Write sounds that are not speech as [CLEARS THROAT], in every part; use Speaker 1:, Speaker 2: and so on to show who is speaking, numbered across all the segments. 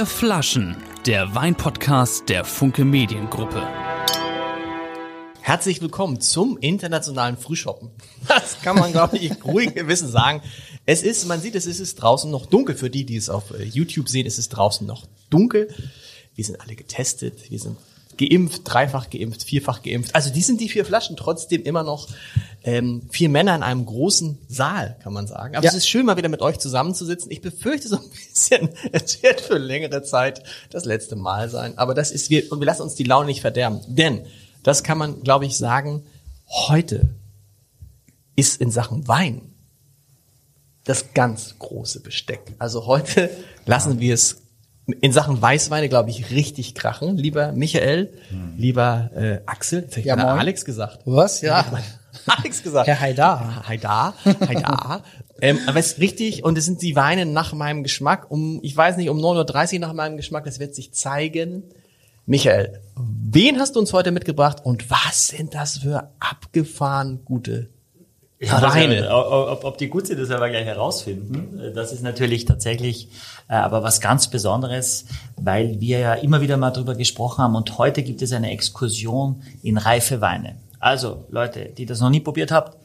Speaker 1: Vier Flaschen, der Weinpodcast der Funke Mediengruppe.
Speaker 2: Herzlich willkommen zum internationalen Frühshoppen. [LAUGHS] Das kann man, glaube ich, [LAUGHS] ruhig Gewissen sagen. Es ist, man sieht es, es ist draußen noch dunkel. Für die, die es auf äh, YouTube sehen, es ist draußen noch dunkel. Wir sind alle getestet, wir sind geimpft, dreifach geimpft, vierfach geimpft. Also die sind die vier Flaschen trotzdem immer noch ähm, vier Männer in einem großen Saal, kann man sagen. Aber
Speaker 3: Ja.
Speaker 2: es ist schön, mal wieder mit euch zusammenzusitzen. Ich befürchte so ein bisschen, [LAUGHS] es wird für längere Zeit das letzte Mal sein. Aber das ist, wir, und wir lassen uns die Laune nicht verderben. Denn, das kann man, glaube ich, sagen, heute ist in Sachen Wein das ganz große Besteck. Also heute lassen wir es in Sachen Weißweine, glaube ich, richtig krachen. Lieber Michael, lieber äh, Axel, jetzt hätte ich
Speaker 3: Ja.
Speaker 2: Alex gesagt.
Speaker 3: Was? Ja. [LAUGHS]
Speaker 2: Alex gesagt.
Speaker 3: Herr Haidar.
Speaker 2: Haidar, Haidar. [LAUGHS] ähm, aber es ist richtig und es sind die Weine nach meinem Geschmack. Um, ich weiß nicht, um 9.30 Uhr nach meinem Geschmack, das wird sich zeigen. Michael, wen hast du uns heute mitgebracht und was sind das für abgefahren gute
Speaker 4: Ja,
Speaker 2: Weine?
Speaker 4: ja, ob, ob die gut sind, das werden wir gleich herausfinden. Das ist natürlich tatsächlich äh, aber was ganz Besonderes, weil wir ja immer wieder mal drüber gesprochen haben und heute gibt es eine Exkursion in reife Weine. Also Leute, die das noch nie probiert habt,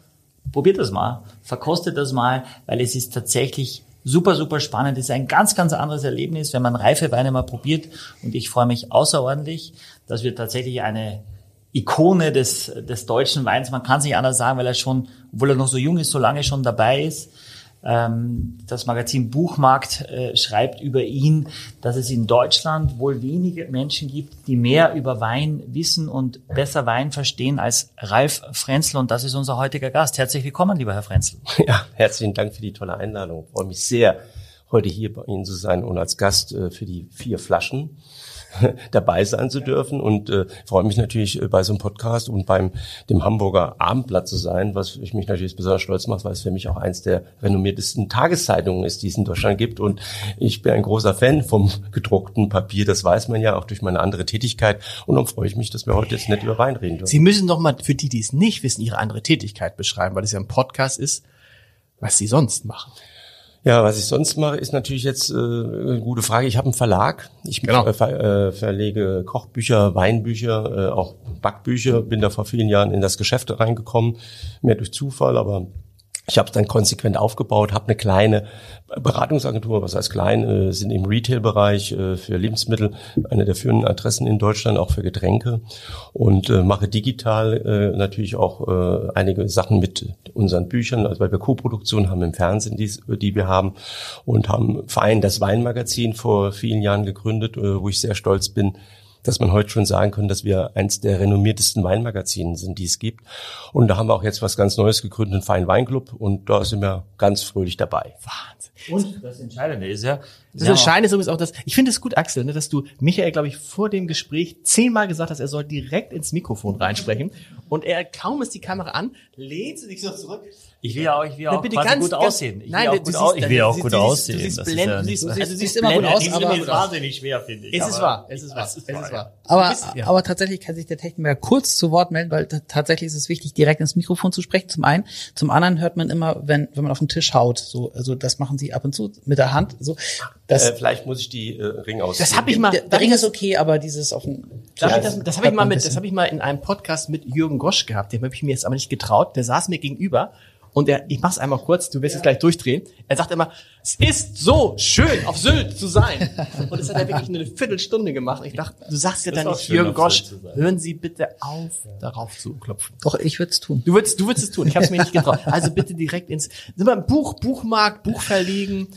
Speaker 4: probiert das mal, verkostet das mal, weil es ist tatsächlich super, super spannend. Es ist ein ganz, ganz anderes Erlebnis, wenn man reife Weine mal probiert. Und ich freue mich außerordentlich, dass wir tatsächlich eine Ikone des, des deutschen Weins, man kann es nicht anders sagen, weil er schon, obwohl er noch so jung ist, so lange schon dabei ist. Ähm, das Magazin Buchmarkt äh, schreibt über ihn, dass es in Deutschland wohl wenige Menschen gibt, die mehr über Wein wissen und besser Wein verstehen als Ralf Frenzel. Und das ist unser heutiger Gast. Herzlich willkommen, lieber Herr Frenzel. [LAUGHS]
Speaker 5: Ja, herzlichen Dank für die tolle Einladung. Ich freue mich sehr, heute hier bei Ihnen zu sein und als Gast äh, für die vier Flaschen [LAUGHS] dabei sein zu dürfen. Und äh, freue mich natürlich äh, bei so einem Podcast und beim dem Hamburger Abendblatt zu sein, was ich mich natürlich besonders stolz macht, weil es für mich auch eins der renommiertesten Tageszeitungen ist, die es in Deutschland gibt. Und ich bin ein großer Fan vom gedruckten Papier, das weiß man ja auch durch meine andere Tätigkeit. Und dann freue ich mich, dass wir heute jetzt nicht über Wein reden dürfen.
Speaker 2: Sie müssen doch mal, für die, die es nicht wissen, Ihre andere Tätigkeit beschreiben, weil es ja ein Podcast ist, was Sie sonst machen.
Speaker 5: Ja, was ich sonst mache, ist natürlich jetzt äh, eine gute Frage. Ich habe einen Verlag. Ich
Speaker 2: Genau.
Speaker 5: äh, ver, äh, verlege Kochbücher, Weinbücher, äh, auch Backbücher. Bin da vor vielen Jahren in das Geschäft reingekommen, mehr durch Zufall, aber ich habe es dann konsequent aufgebaut, habe eine kleine Beratungsagentur, was heißt klein, äh, sind im Retail-Bereich äh, für Lebensmittel eine der führenden Adressen in Deutschland, auch für Getränke. Und äh, mache digital natürlich auch einige Sachen mit unseren Büchern, also weil wir Co-Produktion haben im Fernsehen, die, wir haben. Und haben Verein das Weinmagazin vor vielen Jahren gegründet, wo ich sehr stolz bin, dass man heute schon sagen kann, dass wir eins der renommiertesten Weinmagazine sind, die es gibt. Und da haben wir auch jetzt was ganz Neues gegründet, einen Fein Weinclub. Und da sind wir ganz fröhlich dabei.
Speaker 2: Wahnsinn.
Speaker 4: Und das Entscheidende ist ja,
Speaker 2: Das Entscheidende ist übrigens auch das, ich finde es gut, Axel, ne, dass du Michael, glaube ich, vor dem Gespräch zehnmal gesagt hast, er soll direkt ins Mikrofon reinsprechen. Und er, kaum ist die Kamera an, lehnt sie sich so zurück.
Speaker 4: ich will ja auch, ich will
Speaker 2: Na,
Speaker 4: auch quasi gut aussehen. Ich
Speaker 2: nein,
Speaker 4: will
Speaker 2: du
Speaker 4: auch gut,
Speaker 2: siehst-
Speaker 4: au ich will auch
Speaker 2: du
Speaker 4: gut
Speaker 2: siehst-
Speaker 4: aussehen.
Speaker 2: Du siehst blendend,
Speaker 4: ja
Speaker 2: du siehst, also du siehst
Speaker 3: immer gut aus,
Speaker 4: Die
Speaker 3: aber-
Speaker 4: sind ist wahnsinnig schwer, finde ich.
Speaker 2: Es ist wahr, es ist wahr,
Speaker 4: Es ist wahr.
Speaker 3: Aber,
Speaker 2: Du ja.
Speaker 3: aber tatsächlich kann sich der Techniker kurz zu Wort melden, weil tatsächlich ist es wichtig, direkt ins Mikrofon zu sprechen. Zum einen, zum anderen hört man immer, wenn wenn man auf den Tisch haut, so also das machen sie ab und zu mit der Hand, so das
Speaker 5: Äh, vielleicht muss ich die äh, Ring aus.
Speaker 2: Das habe ich mal,
Speaker 3: der, der Ring ist okay, aber dieses auf den
Speaker 2: Darf ich das, das habe ich mal mit, das habe ich mal in einem Podcast mit Jürgen Gosch gehabt. Dem habe ich mir jetzt aber nicht getraut. Der saß mir gegenüber und er, ich mach's einmal kurz. Du wirst jetzt gleich durchdrehen. Er sagt immer, es ist so schön auf Sylt zu sein. [LAUGHS] Und das hat er wirklich eine Viertelstunde gemacht. Ich dachte, du sagst ja
Speaker 4: Das
Speaker 2: dann nicht Jürgen Gosch, hören Sie bitte auf, darauf zu klopfen.
Speaker 3: Doch, ich würde es tun.
Speaker 2: Du würdest, du würdest es tun. Ich habe es mir nicht getraut. Also bitte direkt ins sind wir im Buch, Buchmarkt, Buch verlegen.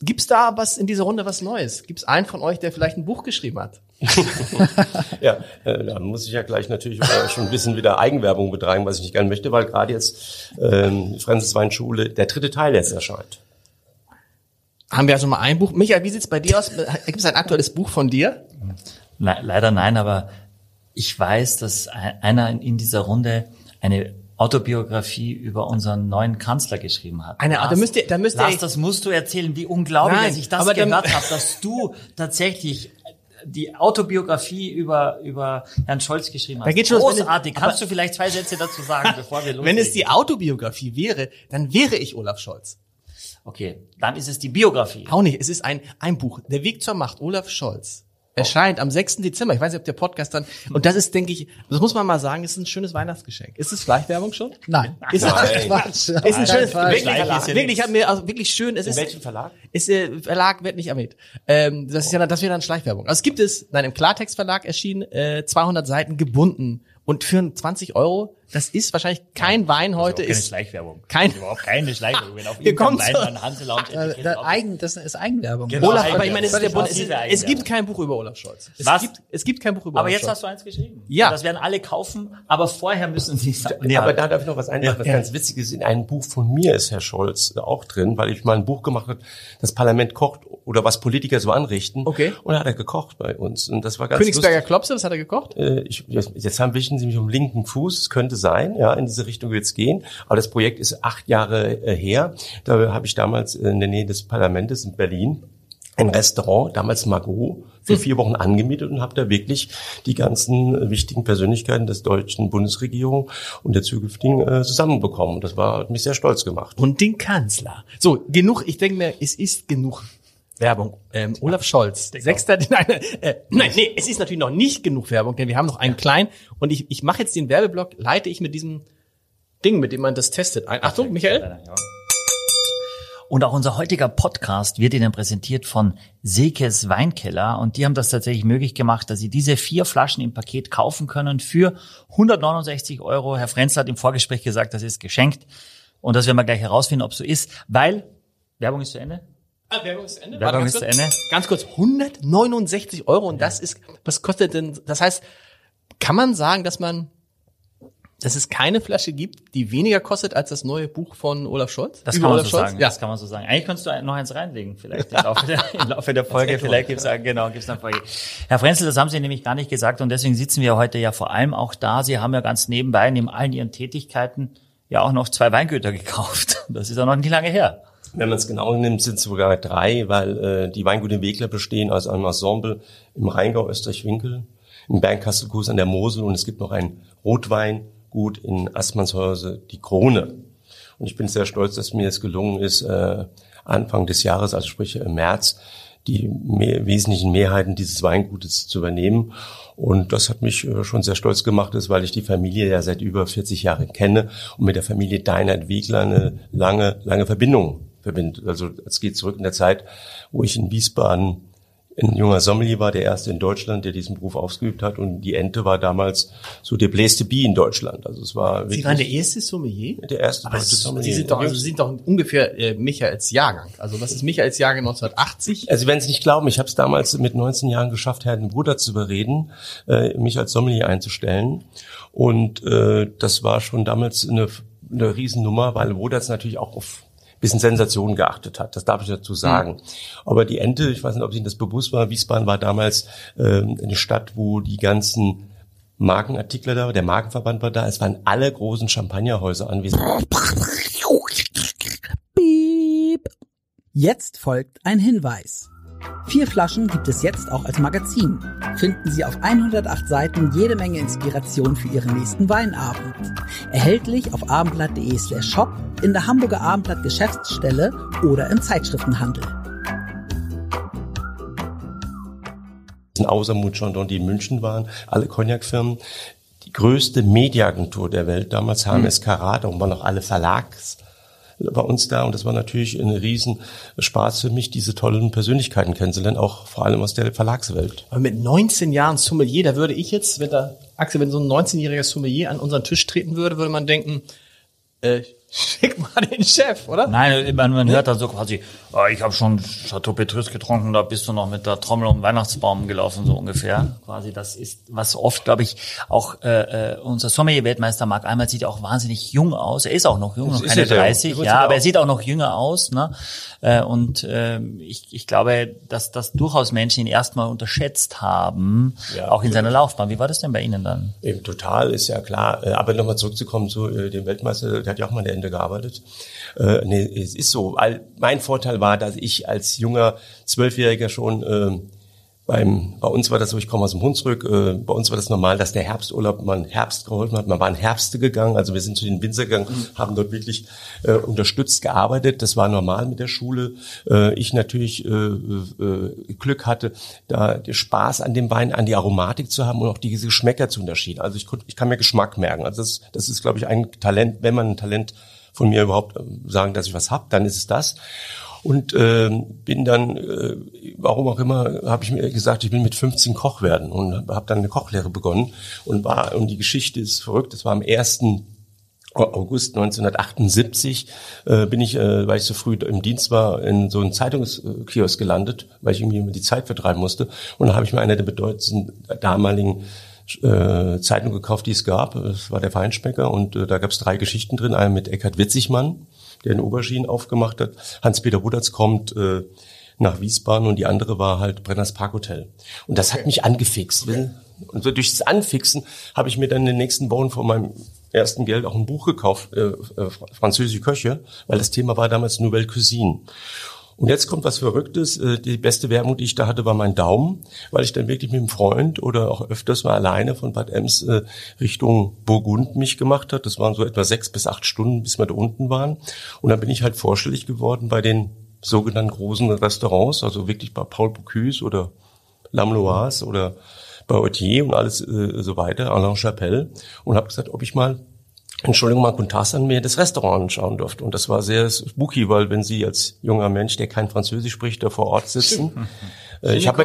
Speaker 2: Gibt's da was in dieser Runde was Neues? Gibt's einen von euch, der vielleicht ein Buch geschrieben hat? [LAUGHS]
Speaker 5: Ja, äh, da muss ich ja gleich natürlich schon ein bisschen wieder Eigenwerbung betreiben, was ich nicht gerne möchte, weil gerade jetzt ähm, Francis Weinschule der dritte Teil jetzt erscheint.
Speaker 2: Haben wir also mal ein Buch. Michael, wie sieht's bei dir aus? Gibt es ein aktuelles Buch von dir?
Speaker 4: Le leider nein, aber ich weiß, dass ein- einer in- in dieser Runde eine Autobiografie über unseren neuen Kanzler geschrieben hat.
Speaker 2: Eine- da müsst ihr- da müsst ihr-
Speaker 4: Lars, das musst du erzählen, wie unglaublich,
Speaker 2: Nein,
Speaker 4: dass ich das gehört habe, dass du [LAUGHS] tatsächlich die Autobiografie über, über Herrn Scholz geschrieben hast.
Speaker 2: Da geht schon
Speaker 4: Großartig. Kannst du vielleicht zwei Sätze dazu sagen, bevor wir loslegen? [LAUGHS]
Speaker 2: Wenn es die Autobiografie wäre, dann wäre ich Olaf Scholz.
Speaker 4: Okay, dann ist es die Biografie.
Speaker 2: Auch nicht. Es ist ein, ein Buch. Der Weg zur Macht, Olaf Scholz. Erscheint am 6. Dezember. Ich weiß nicht, ob der Podcast dann, und das ist, denke ich, das muss man mal sagen, ist ein schönes Weihnachtsgeschenk. Ist es Schleichwerbung schon?
Speaker 3: Nein.
Speaker 2: Ist es,
Speaker 3: Quatsch.
Speaker 2: ist ein schönes,
Speaker 3: Fall.
Speaker 2: wirklich,
Speaker 4: ja
Speaker 2: wirklich, hat mir, also wirklich schön, es
Speaker 5: In
Speaker 2: ist,
Speaker 5: welchem Verlag?
Speaker 2: ist, äh, Verlag wird nicht erwähnt. Ähm, das ist ja, das wäre dann Schleichwerbung. Also es gibt es, nein, im Klartext Verlag erschienen, äh, 200 Seiten gebunden. Und für 20 Euro, das ist wahrscheinlich kein Wein heute,
Speaker 4: keine
Speaker 2: ist,
Speaker 4: Schleichwerbung.
Speaker 2: kein-
Speaker 4: Überhaupt keine Schleichwerbung. Wenn auf [LAUGHS]
Speaker 2: Wir kommen
Speaker 4: Wein
Speaker 2: zu-
Speaker 4: dann Hanse Lounge
Speaker 3: Äh,
Speaker 4: Etikett
Speaker 3: da. Eigen, das ist Eigenwerbung.
Speaker 4: Genau.
Speaker 2: Olaf,
Speaker 4: Eigenwerbung.
Speaker 2: aber ich meine, es, ist der Bund, es, es gibt kein Buch über Olaf Scholz. Es,
Speaker 4: Was?
Speaker 2: Gibt, es gibt kein Buch über
Speaker 4: Aber
Speaker 2: Olaf
Speaker 4: jetzt
Speaker 2: Scholz.
Speaker 4: hast du eins geschrieben.
Speaker 2: Ja.
Speaker 4: Das werden alle kaufen, aber vorher müssen sie sagen.
Speaker 5: Ja, aber da darf ich noch was was
Speaker 2: Ja.
Speaker 5: ganz witzig ist. In einem Buch von mir ist Herr Scholz auch drin, weil ich mal ein Buch gemacht habe, das Parlament kocht oder was Politiker so anrichten.
Speaker 2: Okay.
Speaker 5: Und da hat er gekocht bei uns. Und das war ganz
Speaker 2: Königsberger
Speaker 5: lustig.
Speaker 2: Klopse, was hat er gekocht?
Speaker 5: Äh, Ich, jetzt jetzt haben wischen Sie mich um linken Fuß. Es könnte sein, ja, in diese Richtung wird es gehen. Aber das Projekt ist acht Jahre äh, her. Da habe ich damals in der Nähe des Parlaments in Berlin ein Restaurant, damals Margot, für
Speaker 2: Hm.
Speaker 5: vier Wochen angemietet und habe da wirklich die ganzen äh, wichtigen Persönlichkeiten des deutschen Bundesregierung und der zukünftigen äh, zusammenbekommen. Und das war hat mich sehr stolz gemacht.
Speaker 2: Und den Kanzler. So, genug, ich denke mir, es ist genug Werbung. Ähm, Olaf Scholz, sechster, nein, äh, nein, nee, es ist natürlich noch nicht genug Werbung, denn wir haben noch einen kleinen und ich, ich mache jetzt den Werbeblock, leite ich mit diesem Ding, mit dem man das testet ein. Achtung, Michael.
Speaker 4: Und auch unser heutiger Podcast wird Ihnen präsentiert von Sekes Weinkeller. Und die haben das tatsächlich möglich gemacht, dass Sie diese vier Flaschen im Paket kaufen können für 169 Euro. Herr Frenzel hat im Vorgespräch gesagt, das ist geschenkt. Und das werden wir gleich herausfinden, ob so ist, weil Werbung ist zu Ende.
Speaker 2: Ah, Werbung ist zu Ende.
Speaker 4: Werbung ist
Speaker 2: ganz
Speaker 4: zu
Speaker 2: kurz.
Speaker 4: Ende.
Speaker 2: Ganz kurz, 169 Euro und das ist, was kostet denn, das heißt, kann man sagen, dass man, dass es keine Flasche gibt, die weniger kostet als das neue Buch von Olaf Scholz?
Speaker 4: Das
Speaker 2: Über
Speaker 4: kann man
Speaker 2: Olaf
Speaker 4: so
Speaker 2: Scholz?
Speaker 4: sagen.
Speaker 2: Ja.
Speaker 4: Das kann man so sagen. Eigentlich könntest du noch eins reinlegen, vielleicht [LAUGHS] im Laufe der, im Laufe der Folge. Vielleicht gibt's genau, gibt's dann Folge. Herr Frenzel, das haben Sie nämlich gar nicht gesagt und deswegen sitzen wir heute ja vor allem auch da. Sie haben ja ganz nebenbei, neben allen Ihren Tätigkeiten, ja auch noch zwei Weingüter gekauft. Das ist ja noch nicht lange her.
Speaker 5: Wenn man es genau nimmt, sind es sogar drei, weil äh, die Weingute Wegler bestehen aus einem Ensemble im Rheingau Österreich-Winkel, im Bernkastelkues an der Mosel und es gibt noch ein Rotweingut in Assmannshäuser, die Krone. Und ich bin sehr stolz, dass mir es gelungen ist, äh, Anfang des Jahres, also sprich im März, die mehr, wesentlichen Mehrheiten dieses Weingutes zu übernehmen. Und das hat mich äh, schon sehr stolz gemacht, ist, weil ich die Familie ja seit über 40 Jahren kenne und mit der Familie Deinert Wegler eine lange, lange Verbindung verbindet. Also es geht zurück in der Zeit, wo ich in Wiesbaden ein junger Sommelier war, der erste in Deutschland, der diesen Beruf ausgeübt hat. Und die Ente war damals so der bläste Bee in Deutschland. Also es war
Speaker 2: Sie
Speaker 5: wirklich
Speaker 2: waren der erste Sommelier?
Speaker 5: der erste
Speaker 2: Aber
Speaker 5: deutsche Sommelier.
Speaker 2: Sie sind doch, also Sie sind doch ungefähr äh, Michaels Jahrgang. Also was ist Michaels Jahrgang 1980?
Speaker 5: Also wenn Sie nicht glauben, ich habe es damals mit 19 Jahren geschafft, Herrn Bruder zu überreden, äh, mich als Sommelier einzustellen. Und äh, das war schon damals eine, eine Riesennummer, weil Wodatz natürlich auch auf bisschen Sensation geachtet hat. Das darf ich dazu sagen. Aber die Ente, ich weiß nicht, ob Ihnen das bewusst war, Wiesbaden war damals ähm, eine Stadt, wo die ganzen Markenartikler da, der Markenverband war da, es waren alle großen Champagnerhäuser anwesend.
Speaker 3: Piep. Jetzt folgt ein Hinweis. Vier Flaschen gibt es jetzt auch als Magazin. Finden Sie auf 108 Seiten jede Menge Inspiration für Ihren nächsten Weinabend. Erhältlich auf abendblatt.de slash shop, in der Hamburger Abendblatt Geschäftsstelle oder im Zeitschriftenhandel.
Speaker 5: außer Mout Chandon, die in München waren, alle Cognac-Firmen. Die größte Mediaagentur der Welt, damals HMS Karat, und waren noch alle Verlags bei uns da und das war natürlich ein riesen Spaß für mich, diese tollen Persönlichkeiten kennenzulernen, auch vor allem aus der Verlagswelt.
Speaker 2: Aber mit 19 Jahren Sommelier, da würde ich jetzt, wenn da, Axel, wenn so ein 19-jähriger Sommelier an unseren Tisch treten würde, würde man denken, äh, [LAUGHS] schick mal den Chef, oder?
Speaker 4: Nein, man, man hört dann so quasi, ich habe schon Chateau Petrus getrunken, da bist du noch mit der Trommel um den Weihnachtsbaum gelaufen, so ungefähr. Quasi, das ist, was oft, glaube ich, auch äh, äh, unser Sommelier-Weltmeister Marc Einmal sieht auch wahnsinnig jung aus. Er ist auch noch jung, noch
Speaker 5: ist
Speaker 4: keine
Speaker 5: er ja.
Speaker 4: 30,
Speaker 5: Er wird
Speaker 4: ja,
Speaker 5: ja
Speaker 4: aber er sieht auch noch jünger aus. Ne? Äh, und äh, ich, ich glaube, dass das durchaus Menschen ihn erstmal unterschätzt haben,
Speaker 5: Ja.
Speaker 4: auch in seiner Laufbahn. Wie war das denn bei Ihnen dann?
Speaker 5: Eben total, ist ja klar. Äh, Aber nochmal zurückzukommen zu äh, dem Weltmeister, der hat ja auch mal an der Ende gearbeitet. Äh, nee, es ist so. Mein Vorteil war, dass ich als junger Zwölfjähriger schon ähm, beim, bei uns war das so, ich komme aus dem Hunsrück, äh, bei uns war das normal, dass der Herbsturlaub man Herbst geholfen hat. Man war in Herbste gegangen, also wir sind zu den Winzer gegangen, mhm. haben dort wirklich äh, unterstützt gearbeitet. Das war normal mit der Schule. Äh, ich natürlich äh, äh, Glück hatte, da Spaß an dem Wein, an die Aromatik zu haben und auch diese Geschmäcker zu unterschieden. Also ich, ich kann mir Geschmack merken. Also das, das ist, glaube ich, ein Talent, wenn man ein Talent von mir überhaupt äh, sagen, dass ich was hab, dann ist es das und äh, bin dann, äh, warum auch immer, habe ich mir gesagt, ich will mit 15 Koch werden und habe dann eine Kochlehre begonnen und war und die Geschichte ist verrückt. Das war am 1. August 1978 äh, bin ich, äh, weil ich so früh im Dienst war, in so einen Zeitungskiosk gelandet, weil ich irgendwie die Zeit vertreiben musste. Und da habe ich mir eine der bedeutendsten damaligen äh, Zeitung gekauft, die es gab. Das war der Feinschmecker und äh, da gab es drei Geschichten drin. Eine mit Eckhard Witzigmann, der in Oberschienen aufgemacht hat. Hans-Peter Budertz kommt äh, nach Wiesbaden und die andere war halt Brenners Parkhotel. Und das hat mich angefixt. Okay. Und so durch das Anfixen habe ich mir dann in den nächsten Wochen von meinem ersten Geld auch ein Buch gekauft, äh, äh, französische Köche, weil das Thema war damals Nouvelle Cuisine. Und jetzt kommt was Verrücktes. Äh, die beste Werbung, die ich da hatte, war mein Daumen, weil ich dann wirklich mit einem Freund oder auch öfters mal alleine von Bad Ems äh, Richtung Burgund mich gemacht hat. Das waren so etwa sechs bis acht Stunden, bis wir da unten waren. Und dann bin ich halt vorstellig geworden bei den sogenannten großen Restaurants, also wirklich bei Paul Bocuse oder Lamloise oder bei Otier und alles äh, so weiter, Alain Chapelle und habe gesagt, ob ich mal Entschuldigung, Mark und Tassan mir das Restaurant anschauen durfte. Und das war sehr spooky, weil wenn Sie als junger Mensch, der kein Französisch spricht, da vor Ort sitzen. [LAUGHS] Äh, ich habe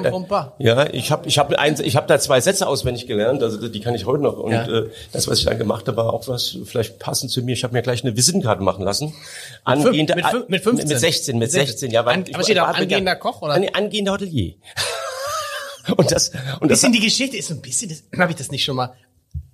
Speaker 5: ja, ich habe ich habe eins, ich habe da zwei Sätze auswendig gelernt, also die kann ich heute noch. Und ja. äh, das, was ich dann gemacht habe, war auch was vielleicht passend zu mir. Ich habe mir gleich eine Visitenkarte machen lassen.
Speaker 2: Angehende, mit, mit 15?
Speaker 5: Mit 16, mit 16, ja.
Speaker 2: Weil An, aber steht auch angehender Koch oder?
Speaker 5: An, angehender Hotelier. [LAUGHS] und das
Speaker 2: und das bisschen die Geschichte ist so ein bisschen, das habe ich das nicht schon mal.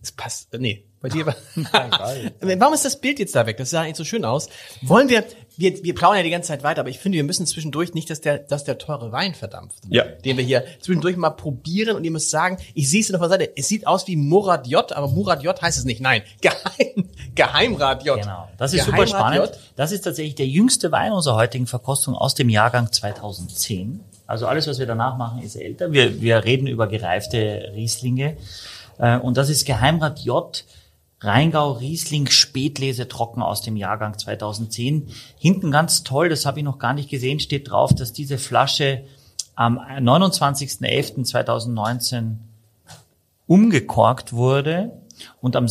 Speaker 2: Es passt, äh, nee, bei dir war. [LAUGHS] Warum ist das Bild jetzt da weg? Das sah eigentlich so schön aus. Wollen wir, wir, wir plaudern ja die ganze Zeit weiter, aber ich finde, wir müssen zwischendurch nicht, dass der, dass der teure Wein verdampft.
Speaker 5: Ja.
Speaker 2: Den wir hier zwischendurch mal probieren und ihr müsst sagen, ich sehe es noch von der Seite, es sieht aus wie Murat J, aber Murat J heißt es nicht. Nein, [LAUGHS] Geheim, Geheimrat J.
Speaker 4: Genau. Das ist Geheimrat super spannend. J. Das ist tatsächlich der jüngste Wein unserer heutigen Verkostung aus dem Jahrgang 2010. Also alles, was wir danach machen, ist älter. Wir, wir reden über gereifte Rieslinge. Äh, und das ist Geheimrat J Rheingau Riesling Spätlese trocken aus dem Jahrgang 2010. Hinten ganz toll, das habe ich noch gar nicht gesehen, steht drauf, dass diese Flasche am 29.11.2019 umgekorkt wurde und am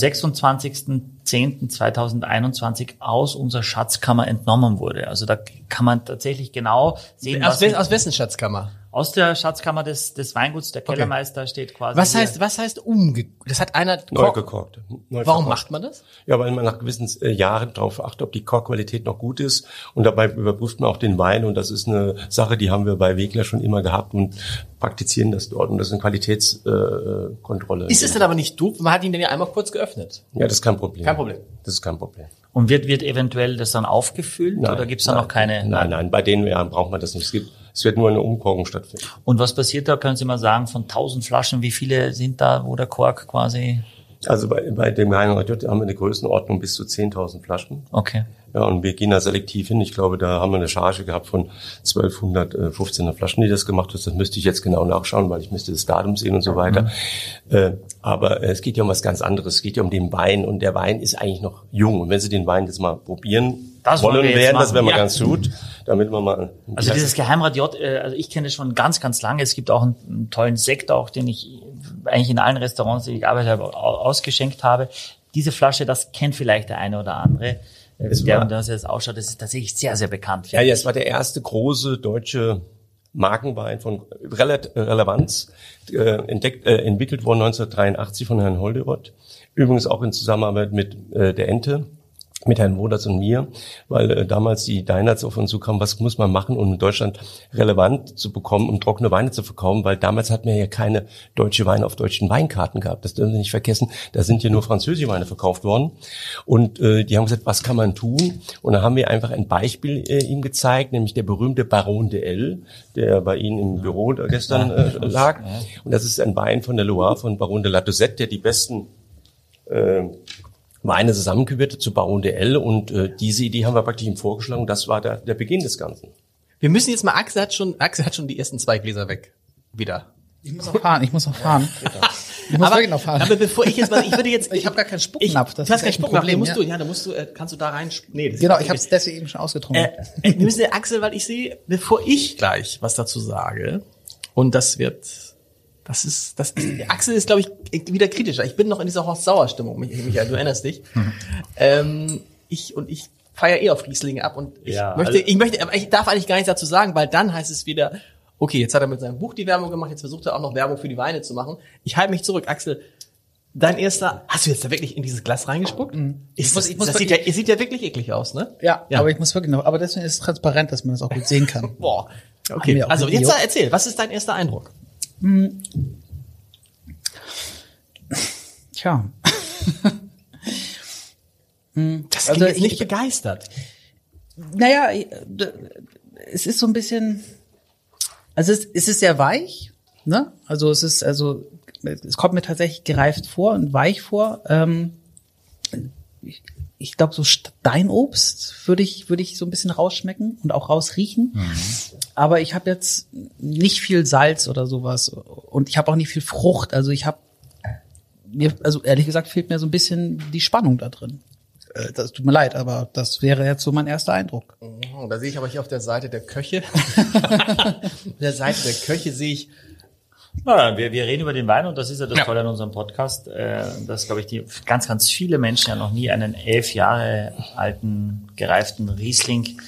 Speaker 4: 26.10.2021 aus unserer Schatzkammer entnommen wurde. Also da kann man tatsächlich genau sehen.
Speaker 2: Aus, was aus wessen Schatzkammer?
Speaker 4: Aus der Schatzkammer des, des Weinguts, der Kellermeister okay. steht quasi.
Speaker 2: Was heißt, was heißt umge, das hat einer
Speaker 5: neu gekocht.
Speaker 2: Neu Warum verkocht. macht man das?
Speaker 5: Ja, weil man nach gewissen äh, Jahren darauf achtet, ob die Kochqualität noch gut ist und dabei überprüft man auch den Wein und das ist eine Sache, die haben wir bei Wegler schon immer gehabt und praktizieren das dort und das ist eine Qualitätskontrolle.
Speaker 2: Äh, ist es dann aber nicht doof? Man hat ihn dann ja einmal kurz geöffnet.
Speaker 5: Ja, das ist kein Problem.
Speaker 2: Kein Problem.
Speaker 5: Das ist kein Problem.
Speaker 4: Und wird, wird eventuell das dann aufgefüllt
Speaker 5: nein,
Speaker 4: oder gibt es da noch keine?
Speaker 5: Nein, nein, bei denen ja, braucht man das nicht. Es gibt es wird nur eine Umkorkung stattfinden.
Speaker 4: Und was passiert da? Können Sie mal sagen, von 1000 Flaschen, wie viele sind da, wo der Kork quasi
Speaker 5: also bei, bei dem Reinhard J haben wir eine Größenordnung bis zu 10.000 Flaschen.
Speaker 4: Okay.
Speaker 5: Ja, und wir gehen da selektiv hin. Ich glaube, da haben wir eine Charge gehabt von 1215 Flaschen, die das gemacht hat. Das müsste ich jetzt genau nachschauen, weil ich müsste das Datum sehen und so weiter. Mhm. Äh, aber es geht ja um was ganz anderes. Es geht ja um den Wein und der Wein ist eigentlich noch jung. Und wenn Sie den Wein jetzt mal probieren das wollen, wir werden, das wäre mal ja. ganz gut, damit man mal.
Speaker 4: Also dieses Geheimrat J, äh, also ich kenne es schon ganz, ganz lange. Es gibt auch einen, einen tollen Sekt auch, den ich eigentlich in allen Restaurants, die ich gearbeitet habe, ausgeschenkt habe. Diese Flasche, das kennt vielleicht der eine oder andere. Es der, war, das jetzt ausschaut, das ist tatsächlich sehr, sehr bekannt.
Speaker 5: Ja, ja, es war der erste große deutsche Markenwein von Relevanz, äh, entdeckt, äh, entwickelt worden 1983 von Herrn Holderott. Übrigens auch in Zusammenarbeit mit äh, der Ente mit Herrn Woders und mir, weil äh, damals die Dinerts auf uns zukamen, was muss man machen, um in Deutschland relevant zu bekommen, um trockene Weine zu verkaufen, weil damals hat man ja keine deutsche Weine auf deutschen Weinkarten gehabt. Das dürfen Sie nicht vergessen. Da sind ja nur französische Weine verkauft worden. Und äh, die haben gesagt, was kann man tun? Und da haben wir einfach ein Beispiel äh, ihm gezeigt, nämlich der berühmte Baron de L, der bei Ihnen im Büro gestern äh, lag. Und das ist ein Wein von der Loire von Baron de la Dosette, der die besten äh, Weine zusammengewürtet zu Baron de L und äh, diese Idee haben wir praktisch ihm vorgeschlagen. Das war der, der Beginn des Ganzen.
Speaker 2: Wir müssen jetzt mal, Axel hat schon, Axel hat schon die ersten zwei Gläser weg. Wieder.
Speaker 3: Ich muss auch fahren, ich muss auch fahren. [LAUGHS] Ich muss
Speaker 2: aber,
Speaker 3: noch fahren.
Speaker 2: aber bevor ich jetzt mal, ich würde jetzt, [LAUGHS]
Speaker 3: Ich habe gar keinen Spucknapf, das
Speaker 2: du hast keinen Spucknapf,
Speaker 3: Problem,
Speaker 2: den musst
Speaker 3: ja.
Speaker 2: du, ja, da musst du, äh, kannst du da rein, nee, das
Speaker 3: genau, ich habe es deswegen schon ausgetrunken.
Speaker 2: Äh, wir müssen Axel, weil ich sehe, bevor ich gleich was dazu sage, und das wird, das ist, das ist, Axel ist, glaube ich, wieder kritischer. Ich bin noch in dieser Horst-Sauer-Stimmung, Mich- Michael, du erinnerst dich. Ähm, ich und ich feiere eh auf Rieslinge ab und ich
Speaker 4: Ja,
Speaker 2: möchte,
Speaker 4: also-
Speaker 2: ich möchte, aber ich darf eigentlich gar nichts dazu sagen, weil dann heißt es wieder, okay, jetzt hat er mit seinem Buch die Werbung gemacht, jetzt versucht er auch noch Werbung für die Weine zu machen. Ich halte mich zurück, Axel. Dein erster, hast du jetzt da wirklich in dieses Glas reingespuckt? Ist
Speaker 3: Mhm. Ich muss-
Speaker 2: das,
Speaker 3: ich muss
Speaker 2: das sieht ja, es sieht ja wirklich eklig aus, ne?
Speaker 3: ja,
Speaker 2: Ja.
Speaker 3: aber ich muss wirklich noch, aber deswegen ist es transparent, dass man das auch gut sehen kann. [LAUGHS]
Speaker 2: Boah. Okay, also jetzt erzähl, was ist dein erster Eindruck?
Speaker 3: Tja. [LAUGHS]
Speaker 2: Das
Speaker 3: Also ich-
Speaker 2: nicht begeistert.
Speaker 3: Naja, d- es ist so ein bisschen, also es, es ist sehr weich, ne? Also es ist, also es kommt mir tatsächlich gereift vor und weich vor. Ähm, ich ich glaube, so Steinobst würde ich, würde ich so ein bisschen rausschmecken und auch rausriechen. Aber ich habe jetzt nicht viel Salz oder sowas und ich habe auch nicht viel Frucht. Also ich habe mir, also ehrlich gesagt, fehlt mir so ein bisschen die Spannung da drin. Äh, Das tut mir leid, aber das wäre jetzt so mein erster Eindruck.
Speaker 2: Oh, da sehe ich aber hier auf der Seite der Köche. [LAUGHS] auf der Seite der Köche sehe ich,
Speaker 4: Na, wir, wir reden über den Wein und das ist ja das
Speaker 2: Ja.
Speaker 4: Tolle an unserem Podcast, äh, dass, glaube ich, die ganz, ganz viele Menschen ja noch nie einen elf Jahre alten, gereiften Riesling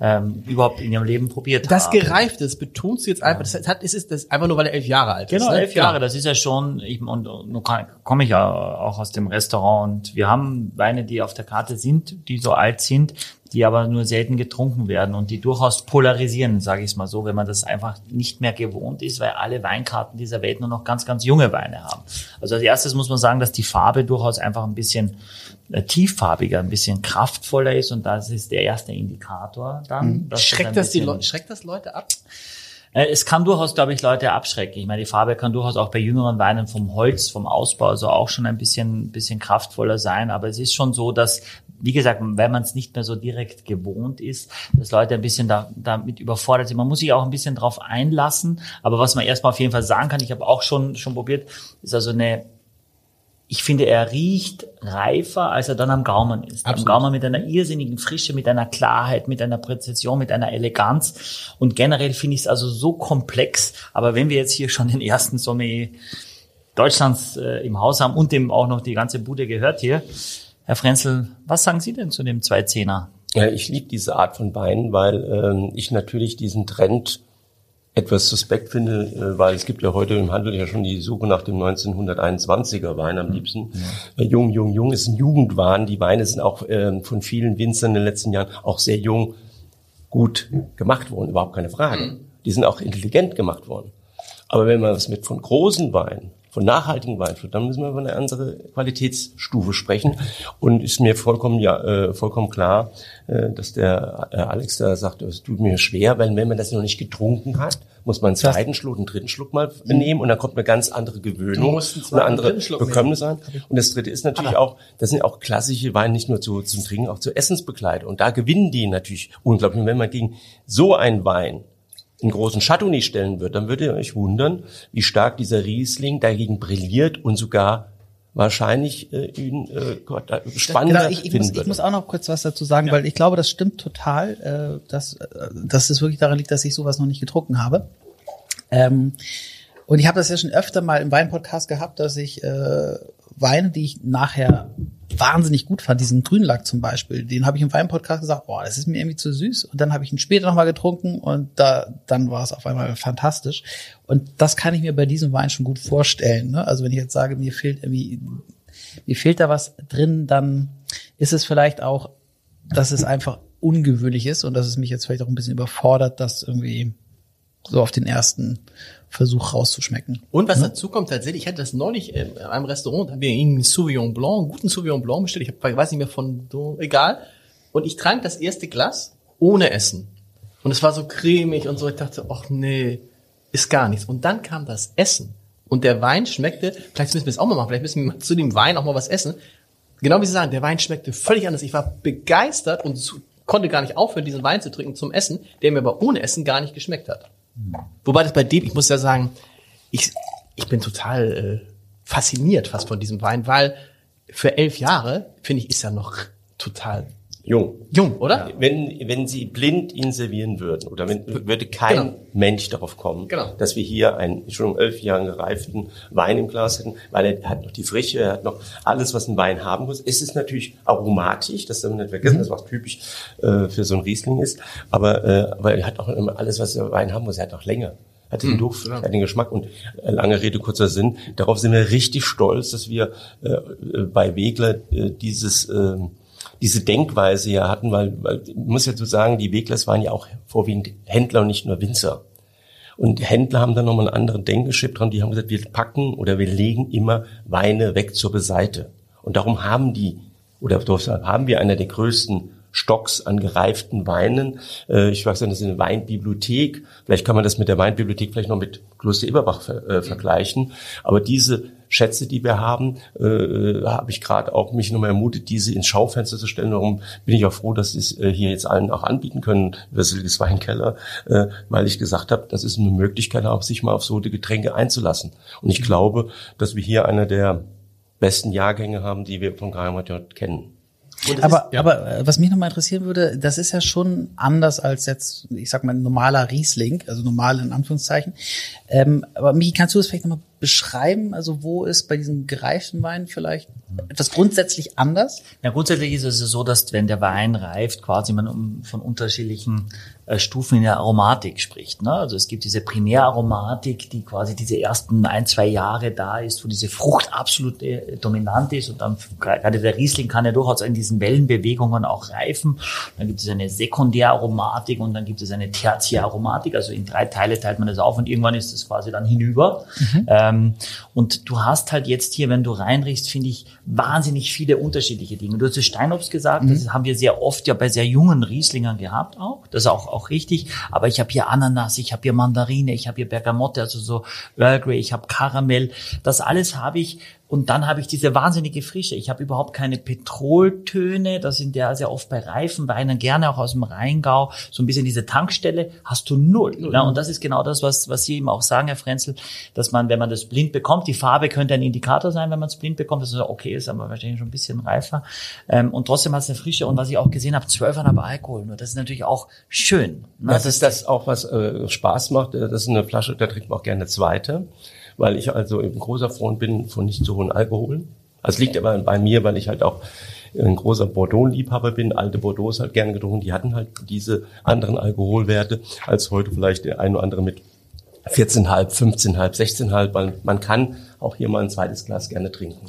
Speaker 4: ähm, überhaupt in ihrem Leben probiert
Speaker 2: das
Speaker 4: haben.
Speaker 2: gereift ist, betonst du jetzt einfach, das hat, es ist das einfach nur, weil er elf Jahre alt
Speaker 4: Genau,
Speaker 2: ist. ne?
Speaker 4: elf Jahre, das ist ja schon, ich, und, nun komme ich ja auch aus dem Restaurant und wir haben Weine, die auf der Karte sind, die so alt sind, die aber nur selten getrunken werden und die durchaus polarisieren, sage ich es mal so, wenn man das einfach nicht mehr gewohnt ist, weil alle Weinkarten dieser Welt nur noch ganz, ganz junge Weine haben. Also als erstes muss man sagen, dass die Farbe durchaus einfach ein bisschen äh, tieffarbiger, ein bisschen kraftvoller ist und das ist der erste Indikator dann. ein
Speaker 2: Schreckt das die
Speaker 4: bisschen-
Speaker 2: Leute, schreckt das Leute ab?
Speaker 4: Äh, Es kann durchaus, glaube ich, Leute abschrecken. Ich meine, die Farbe kann durchaus auch bei jüngeren Weinen vom Holz, vom Ausbau, also auch schon ein bisschen, bisschen kraftvoller sein. Aber es ist schon so, dass, wie gesagt, wenn man es nicht mehr so direkt gewohnt ist, dass Leute ein bisschen da, damit überfordert sind. Man muss sich auch ein bisschen drauf einlassen. Aber was man erstmal auf jeden Fall sagen kann, ich habe auch schon, schon probiert, ist also eine, ich finde, er riecht reifer, als er dann am Gaumen ist. Am Gaumen mit einer irrsinnigen Frische, mit einer Klarheit, mit einer Präzision, mit einer Eleganz. Und generell finde ich es also so komplex. Aber wenn wir jetzt hier schon den ersten Sommelier Deutschlands äh, im Haus haben und dem auch noch die ganze Bude gehört hier, Herr Frenzel, was sagen Sie denn zu dem 210er?
Speaker 5: Ja, ich liebe diese Art von Wein, weil ähm, ich natürlich diesen Trend etwas suspekt finde, äh, weil es gibt ja heute im Handel ja schon die Suche nach dem 1921er Wein am liebsten. Äh, Jung, jung, jung ist ein Jugendwahn. Die Weine sind auch ähm, von vielen Winzern in den letzten Jahren auch sehr jung gut gemacht worden, überhaupt keine Frage. Die sind auch intelligent gemacht worden. Aber wenn man es mit von großen Weinen, von nachhaltigen Wein führt, dann müssen wir über eine andere Qualitätsstufe sprechen. Und ist mir vollkommen ja äh, vollkommen klar, äh, dass der äh, Alex da sagt, es tut mir schwer, weil wenn man das noch nicht getrunken hat, muss man einen zweiten Schluck, einen dritten Schluck mal nehmen und dann kommt eine ganz andere Gewöhnung, eine andere Bekömmnis an. Und das dritte ist natürlich auch, das sind auch klassische Weine nicht nur zu, zum Trinken, auch zur Essensbegleitung. Und da gewinnen die natürlich unglaublich. Und wenn man gegen so einen Wein einen großen Chardonnay stellen wird, dann würdet ihr euch wundern, wie stark dieser Riesling dagegen brilliert und sogar wahrscheinlich äh, ihn äh, Gott, spannender
Speaker 3: Genau, ich, ich,
Speaker 5: finden
Speaker 3: muss, ich
Speaker 5: würde.
Speaker 3: muss auch noch kurz was dazu sagen, weil ich glaube, das stimmt total, äh, dass, äh, dass es wirklich daran liegt, dass ich sowas noch nicht getrunken habe. Ähm, und ich habe das ja schon öfter mal im Weinpodcast gehabt, dass ich äh, Weine, die ich nachher wahnsinnig gut fand, diesen Grünlack zum Beispiel, den habe ich im Weinpodcast gesagt, boah, das ist mir irgendwie zu süß. Und dann habe ich ihn später nochmal getrunken und da dann war es auf einmal fantastisch. Und das kann ich mir bei diesem Wein schon gut vorstellen. Ne? Also wenn ich jetzt sage, mir fehlt irgendwie, mir fehlt da was drin, dann ist es vielleicht auch, dass es einfach ungewöhnlich ist und dass es mich jetzt vielleicht auch ein bisschen überfordert, das irgendwie so auf den ersten Versuch rauszuschmecken.
Speaker 2: Und was dazu kommt tatsächlich, ich hatte das neulich in einem Restaurant, da haben wir irgendwie Sauvignon Blanc, einen guten Sauvignon Blanc bestellt, ich weiß nicht mehr von, egal. Und ich trank das erste Glas ohne Essen. Und es war so cremig und so, ich dachte, ach nee, ist gar nichts. Und dann kam das Essen. Und der Wein schmeckte, vielleicht müssen wir es auch mal machen, vielleicht müssen wir zu dem Wein auch mal was essen. Genau wie Sie sagen, der Wein schmeckte völlig anders. Ich war begeistert und konnte gar nicht aufhören, diesen Wein zu trinken zum Essen, der mir aber ohne Essen gar nicht geschmeckt hat. Wobei das bei dem, ich muss ja sagen, ich, ich bin total äh, fasziniert fast von diesem Wein, weil für elf Jahre, finde ich, ist er noch total
Speaker 5: Jung.
Speaker 2: jung, oder?
Speaker 5: Wenn, wenn Sie blind ihn servieren würden, oder wenn, würde kein
Speaker 2: Genau.
Speaker 5: Mensch darauf kommen,
Speaker 2: Genau.
Speaker 5: dass wir hier einen schon um elf Jahren gereiften Wein im Glas hätten, weil er hat noch die Frische, er hat noch alles, was ein Wein haben muss. Es ist natürlich aromatisch, das darf man nicht vergessen, das was typisch äh, für so ein Riesling ist, aber, äh, aber er hat auch immer alles, was der Wein haben muss, er hat auch Länge. Er Hat den Duft, er hat den Geschmack und äh, lange Rede, kurzer Sinn. Darauf sind wir richtig stolz, dass wir äh, äh, bei Wegler äh, dieses ähm, diese Denkweise ja hatten, weil, weil ich muss ja so sagen, die Weglers waren ja auch vorwiegend Händler und nicht nur Winzer. Und Händler haben dann nochmal einen anderen Denkgeschäft dran, die haben gesagt, wir packen oder wir legen immer Weine weg zur Beiseite. Und darum haben die, oder haben wir einer der größten Stocks an gereiften Weinen. Äh, Ich weiß nicht, das ist eine Weinbibliothek. Vielleicht kann man das mit der Weinbibliothek vielleicht noch mit Kloster Eberbach ver äh, vergleichen. Aber diese Schätze, die wir haben, äh, habe ich gerade auch mich nochmal ermutet, diese ins Schaufenster zu stellen. Darum bin ich auch froh, dass sie es äh, hier jetzt allen auch anbieten können, über Silges Weinkeller, äh, weil ich gesagt habe, das ist eine Möglichkeit, auch sich mal auf so die Getränke einzulassen. Und ich glaube, dass wir hier einer der besten Jahrgänge haben, die wir von Geheimat kennen.
Speaker 3: Aber, aber äh, was mich nochmal interessieren würde, das ist ja schon anders als jetzt, ich sag mal, normaler Riesling, also normal in Anführungszeichen. Ähm, aber Michi, kannst du das vielleicht nochmal beschreiben? Also wo ist bei diesen gereiften Weinen vielleicht etwas grundsätzlich anders?
Speaker 4: Ja, grundsätzlich ist es so, dass wenn der Wein reift, quasi man von unterschiedlichen äh, Stufen in der Aromatik spricht. Ne? Also es gibt diese Primäraromatik, die quasi diese ersten ein, zwei Jahre da ist, wo diese Frucht absolut äh, dominant ist und dann gerade der Riesling kann ja durchaus in diesen Wellenbewegungen auch reifen. Dann gibt es eine Sekundäraromatik und dann gibt es eine Tertiäraromatik, also in drei Teile teilt man das auf und irgendwann ist es quasi dann hinüber. Ähm, und du hast halt jetzt hier, wenn du reinriechst, finde ich, wahnsinnig viele unterschiedliche Dinge. Du hast das Steinobst gesagt, das haben wir sehr oft ja bei sehr jungen Rieslingern gehabt auch. Das ist auch, auch richtig. Aber ich habe hier Ananas, ich habe hier Mandarine, ich habe hier Bergamotte, also so Earl Grey, ich habe Karamell. Das alles habe ich und dann habe ich diese wahnsinnige Frische. Ich habe überhaupt keine Petroltöne. Das sind ja sehr oft bei reifen Weinen, gerne auch aus dem Rheingau. So ein bisschen diese Tankstelle hast du null. Ja, und das ist genau das, was, was Sie eben auch sagen, Herr Frenzel, dass man, wenn man das blind bekommt, die Farbe könnte ein Indikator sein, wenn man es blind bekommt, dass es okay ist, aber wahrscheinlich schon ein bisschen reifer. Ähm, und trotzdem hat es eine Frische. Und was ich auch gesehen habe, 12,5 Alkohol. Nur das ist natürlich auch schön. Ne?
Speaker 5: Das ist das auch, was äh, Spaß macht. Das ist eine Flasche, da trinkt man auch gerne eine zweite, weil ich also ein großer Freund bin von nicht so hohen Alkoholen. Das liegt aber bei mir, weil ich halt auch ein großer Bordeaux-Liebhaber bin. Alte Bordeaux halt gerne getrunken. Die hatten halt diese anderen Alkoholwerte als heute vielleicht der ein oder andere mit 14,5, 15,5, 16,5, weil man kann auch hier mal ein zweites Glas gerne trinken.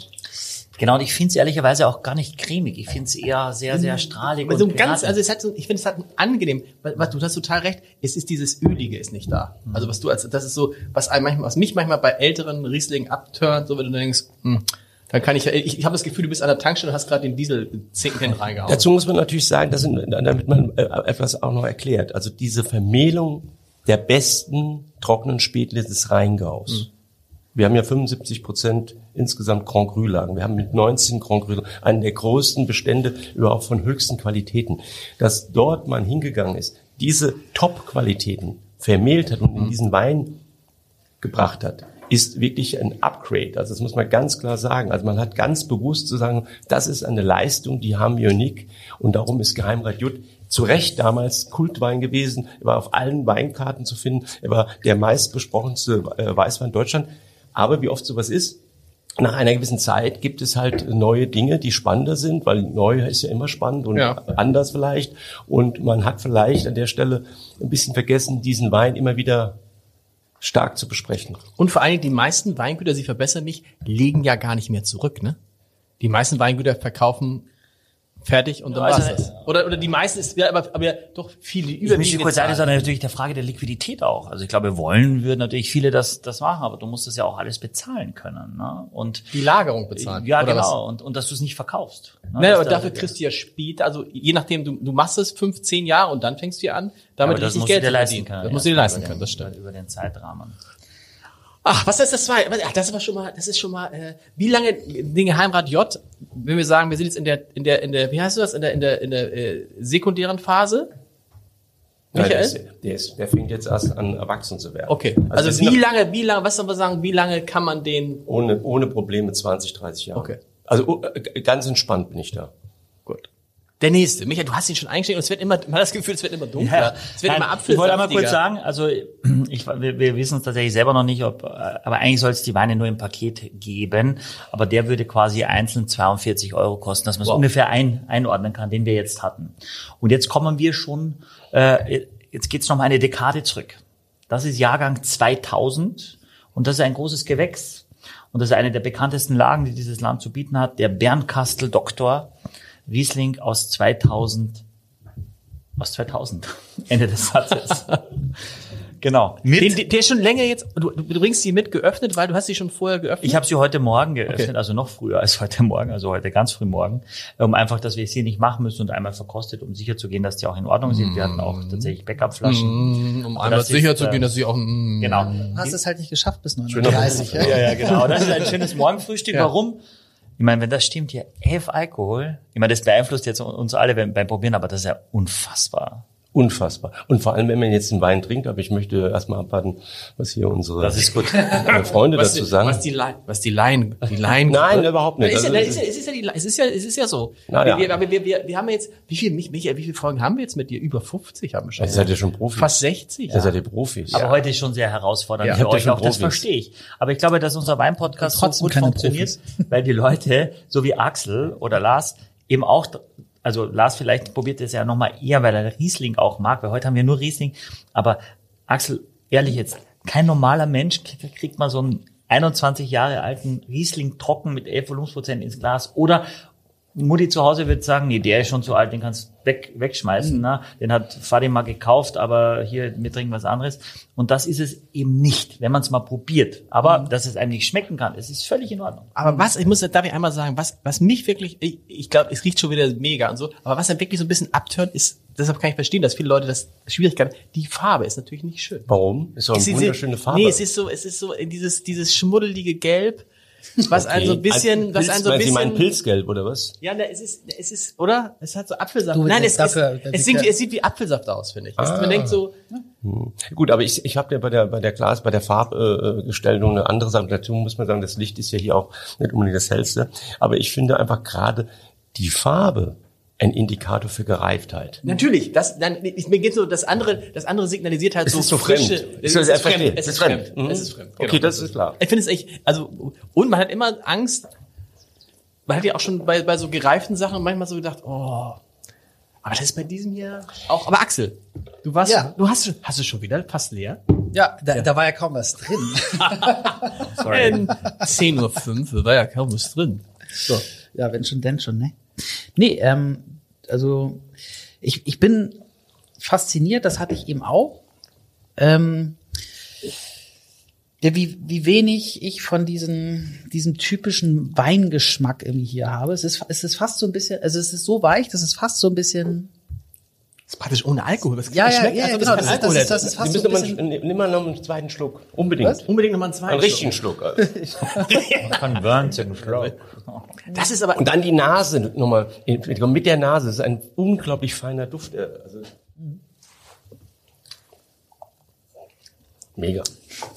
Speaker 4: Genau, und ich finde es ehrlicherweise auch gar nicht cremig. Ich finde es eher sehr, sehr strahlig.
Speaker 2: Aber so
Speaker 4: und
Speaker 2: ganz, also es hat so, ich finde, es hat ein angenehm, weil, was, du hast total recht, es ist dieses Ölige ist nicht da. Also was du als, das ist so, was einem manchmal, was mich manchmal bei älteren Rieslingen abturnt, so wenn du denkst, hm, dann kann ich, ja- ich, ich habe das Gefühl, du bist an der Tankstelle und hast gerade den Diesel zinken reingehauen.
Speaker 5: Dazu muss man natürlich sagen, dass, damit man äh, etwas auch noch erklärt. Also diese Vermählung der besten trockenen Spätlese des Rheingaus. Wir haben ja 75 Prozent insgesamt Grand Cru Lagen. Wir haben mit 19 Grand Cru einen der größten Bestände überhaupt von höchsten Qualitäten. Dass dort man hingegangen ist, diese Top-Qualitäten vermählt hat und in diesen Wein gebracht hat, ist wirklich ein Upgrade. Also das muss man ganz klar sagen. Also man hat ganz bewusst zu sagen, das ist eine Leistung, die haben wir nicht. Und darum ist Geheimrat Jutt zu Recht damals Kultwein gewesen. Er war auf allen Weinkarten zu finden. Er war der meistbesprochenste äh, Weißwein Deutschland. Aber wie oft sowas ist, nach einer gewissen Zeit gibt es halt neue Dinge, die spannender sind, weil neu ist ja immer spannend und
Speaker 2: Ja.
Speaker 5: anders vielleicht. Und man hat vielleicht an der Stelle ein bisschen vergessen, diesen Wein immer wieder stark zu besprechen.
Speaker 2: Und vor allen Dingen, die meisten Weingüter, sie verbessern mich, legen ja gar nicht mehr zurück, ne? Die meisten Weingüter verkaufen fertig und dann
Speaker 4: Also,
Speaker 2: war's das. Oder, oder die meisten ist, ja, aber, aber ja, doch viele
Speaker 4: Ich möchte
Speaker 2: überwiegende
Speaker 4: kurz sagen, dann natürlich der Frage der Liquidität auch. Also ich glaube, wollen würden natürlich viele das, das machen, aber du musst das ja auch alles bezahlen können. Ne? Und
Speaker 2: die Lagerung bezahlen.
Speaker 4: ja,
Speaker 2: oder
Speaker 4: genau. Und, und dass du es nicht verkaufst. Ne?
Speaker 2: Naja, aber
Speaker 4: da-
Speaker 2: dafür kriegst du ja später, also je nachdem, du, du machst es fünf, zehn Jahre und dann fängst du ja an, damit
Speaker 4: aber das
Speaker 2: richtig
Speaker 4: musst
Speaker 2: Geld
Speaker 4: du dir
Speaker 2: zu
Speaker 4: leisten
Speaker 2: verdienen.
Speaker 4: können.
Speaker 2: Das musst du dir
Speaker 4: ja,
Speaker 2: leisten können,
Speaker 4: den-
Speaker 2: das stimmt.
Speaker 4: Über den Zeitrahmen.
Speaker 2: Ach, was ist das zweite? Ach, das war schon mal, das ist schon mal, äh, wie lange Dinge Heimrat J, wenn wir sagen, wir sind jetzt in der, in der, in der, wie heißt du das, in der, in der, in der äh, sekundären Phase?
Speaker 5: Nein, der,
Speaker 2: Michael?
Speaker 5: ist, der, ist, der fängt jetzt erst an, erwachsen zu werden.
Speaker 2: Okay.
Speaker 5: Also,
Speaker 2: Also, wie
Speaker 5: noch
Speaker 2: lange, wie lange, was soll man sagen, wie lange kann man den,
Speaker 5: ohne, ohne Probleme 20, 30 Jahre.
Speaker 2: Okay.
Speaker 5: Also oh, äh, ganz entspannt bin ich da.
Speaker 2: Der nächste. Michael, du hast ihn schon eingestellt und es wird immer, man hat das Gefühl, es wird immer dunkler. Es wird
Speaker 4: Nein,
Speaker 2: immer
Speaker 4: ich wollte einmal kurz sagen, also [CLEARS THROAT] ich, wir, wir wissen es tatsächlich selber noch nicht, ob, aber eigentlich soll es die Weine nur im Paket geben, aber der würde quasi einzeln 42 Euro kosten, dass man es
Speaker 2: Wow.
Speaker 4: ungefähr ein, einordnen kann, den wir jetzt hatten. Und jetzt kommen wir schon, äh, jetzt geht's noch mal eine Dekade zurück. Das ist Jahrgang 2000 und das ist ein großes Gewächs und das ist eine der bekanntesten Lagen, die dieses Land zu bieten hat, der Bernkastel Doktor Riesling aus 2000 aus 2000. [LAUGHS] Ende des Satzes. [LAUGHS] genau.
Speaker 2: Den, den- der ist schon länger jetzt, du, du bringst die mit geöffnet, weil du hast sie schon vorher geöffnet?
Speaker 4: Ich habe sie heute Morgen geöffnet,
Speaker 2: Okay.
Speaker 4: also noch früher als heute Morgen, also heute ganz früh morgen, um einfach, dass wir es hier nicht machen müssen und einmal verkostet, um sicher zu gehen, dass die auch in Ordnung sind. Wir hatten auch tatsächlich Backup-Flaschen.
Speaker 2: um
Speaker 4: Aber
Speaker 2: einmal sicher
Speaker 4: ist,
Speaker 2: zu gehen, dass sie auch, mm,
Speaker 4: Genau.
Speaker 3: Du hast es halt nicht geschafft bis
Speaker 5: Schöner
Speaker 3: 39.
Speaker 5: Beruf.
Speaker 3: Ja?
Speaker 4: Ja, ja, genau. Das ist ein schönes Morgenfrühstück.
Speaker 2: Ja.
Speaker 4: Warum? Ich meine, wenn das stimmt hier, elf Alkohol, ich meine, das beeinflusst jetzt uns alle beim, beim Probieren, aber das ist ja unfassbar.
Speaker 5: Unfassbar. Und vor allem, wenn man jetzt einen Wein trinkt, aber ich möchte erstmal abwarten, was hier unsere
Speaker 4: Das ist gut. [LAUGHS]
Speaker 5: äh, Freunde
Speaker 2: was,
Speaker 5: dazu sagen.
Speaker 2: was die Laien, was die Laien, die Laien. [LAUGHS]
Speaker 5: Nein, überhaupt nicht.
Speaker 2: Ja,
Speaker 5: Also,
Speaker 2: es, ist ja, es ist ja die, es ist ja, es ist ja so.
Speaker 5: Na
Speaker 2: wir,
Speaker 5: ja.
Speaker 2: wir, wir, wir, wir haben jetzt, wie viel, Mich- Michael, wie viele Folgen haben wir jetzt mit dir? Über 50 haben wir schon.
Speaker 5: Ihr seid ja schon Profis.
Speaker 2: Fast 60.
Speaker 5: Ihr seid ja Profis.
Speaker 4: Aber heute ist schon sehr herausfordernd
Speaker 2: Ja.
Speaker 4: für
Speaker 5: ihr
Speaker 4: euch auch, das
Speaker 5: Profis?
Speaker 4: verstehe ich. Aber ich glaube, dass unser Weinpodcast so
Speaker 3: Trotzdem
Speaker 4: gut funktioniert, weil die Leute, so wie Axel oder Lars, eben auch, also Lars vielleicht probiert es ja nochmal eher, weil er Riesling auch mag, weil heute haben wir nur Riesling. Aber Axel, ehrlich jetzt, kein normaler Mensch kriegt, mal so einen 21 Jahre alten Riesling trocken mit 11 Volumensprozent ins Glas oder Mutti zu Hause wird sagen, nee, der ist schon zu alt, den kannst du weg, wegschmeißen.
Speaker 2: Mhm.
Speaker 4: Ne? Den hat Fadi mal gekauft, aber hier, wir trinken was anderes. Und das ist es eben nicht, wenn man es mal probiert. Aber
Speaker 2: Mhm.
Speaker 4: dass es einem nicht schmecken kann, es ist völlig in Ordnung.
Speaker 2: Aber was, ich muss, darf ich einmal sagen, was, was mich wirklich, ich, ich glaube, es riecht schon wieder mega und so, aber was dann wirklich so ein bisschen abtönt, ist, deshalb kann ich verstehen, dass viele Leute das Schwierigkeiten, die Farbe ist natürlich nicht schön.
Speaker 5: Warum? Ist doch eine
Speaker 2: Es ist-
Speaker 5: wunderschöne Farbe.
Speaker 2: Nee, es ist so, es ist so in dieses, dieses schmuddelige Gelb, was einen so ein bisschen, was
Speaker 5: Pilz,
Speaker 2: einen so ein
Speaker 5: weil Sie meinen
Speaker 2: bisschen,
Speaker 5: Pilzgelb, oder was?
Speaker 2: ja, ne, es ist, es ist, oder? Es hat so Apfelsaft.
Speaker 3: Du,
Speaker 2: Nein, es,
Speaker 3: dafür-
Speaker 2: es, es, sieht, es sieht wie Apfelsaft aus, finde ich.
Speaker 5: Ah.
Speaker 2: Man denkt so,
Speaker 5: Gut, aber ich, ich habe ja bei der bei der Glas, bei der Farbgestaltung eine andere Sache. Dazu muss man sagen, das Licht ist ja hier auch nicht unbedingt das hellste. Aber ich finde einfach gerade die Farbe ein Indikator für Gereiftheit.
Speaker 2: Natürlich, das, dann, ich, mir geht so, das andere, das andere signalisiert halt
Speaker 5: Es
Speaker 2: so
Speaker 5: ist so
Speaker 2: frische,
Speaker 5: fremd.
Speaker 2: es
Speaker 5: Ich
Speaker 2: ist,
Speaker 5: verstehe.
Speaker 2: fremd,
Speaker 5: Es
Speaker 2: es
Speaker 5: ist fremd.
Speaker 2: fremd,
Speaker 5: Mhm.
Speaker 2: es ist fremd.
Speaker 5: Okay, das ist klar.
Speaker 2: Ich finde es echt, also, und man hat immer Angst, man hat ja auch schon bei, bei so gereiften Sachen manchmal so gedacht, oh, aber das ist bei diesem hier auch, aber Axel, du warst,
Speaker 3: Ja.
Speaker 2: du hast, hast du schon wieder fast leer?
Speaker 3: Ja, da, da war ja kaum was drin. [LAUGHS]
Speaker 2: Ähm, 10.05 Uhr, war ja kaum was drin. So.
Speaker 3: Ja, wenn schon, denn schon, ne? Nee, ähm, also ich, ich bin fasziniert, das hatte ich eben auch. Ähm, wie, wie wenig ich von diesem, diesem typischen Weingeschmack irgendwie hier habe. Es ist, es ist fast so ein bisschen, also es ist so weich, dass es fast so ein bisschen.
Speaker 2: Das ist praktisch ohne Alkohol. Das
Speaker 3: Ja, ja,
Speaker 2: schmeckt,
Speaker 3: ja,
Speaker 2: als ob es
Speaker 3: genau, das ist-
Speaker 2: Alkohol
Speaker 3: das ist- das ist fast so ein bisschen-
Speaker 5: mal, nimm mal noch einen zweiten Schluck. Unbedingt.
Speaker 2: Unbedingt nochmal einen zweiten.
Speaker 5: Einen richtigen Schluck.
Speaker 4: Von Burns im Schlau.
Speaker 2: Das ist aber,
Speaker 5: Und dann die Nase nochmal. Mit der Nase. Das ist ein unglaublich feiner Duft. äh, Also, mega.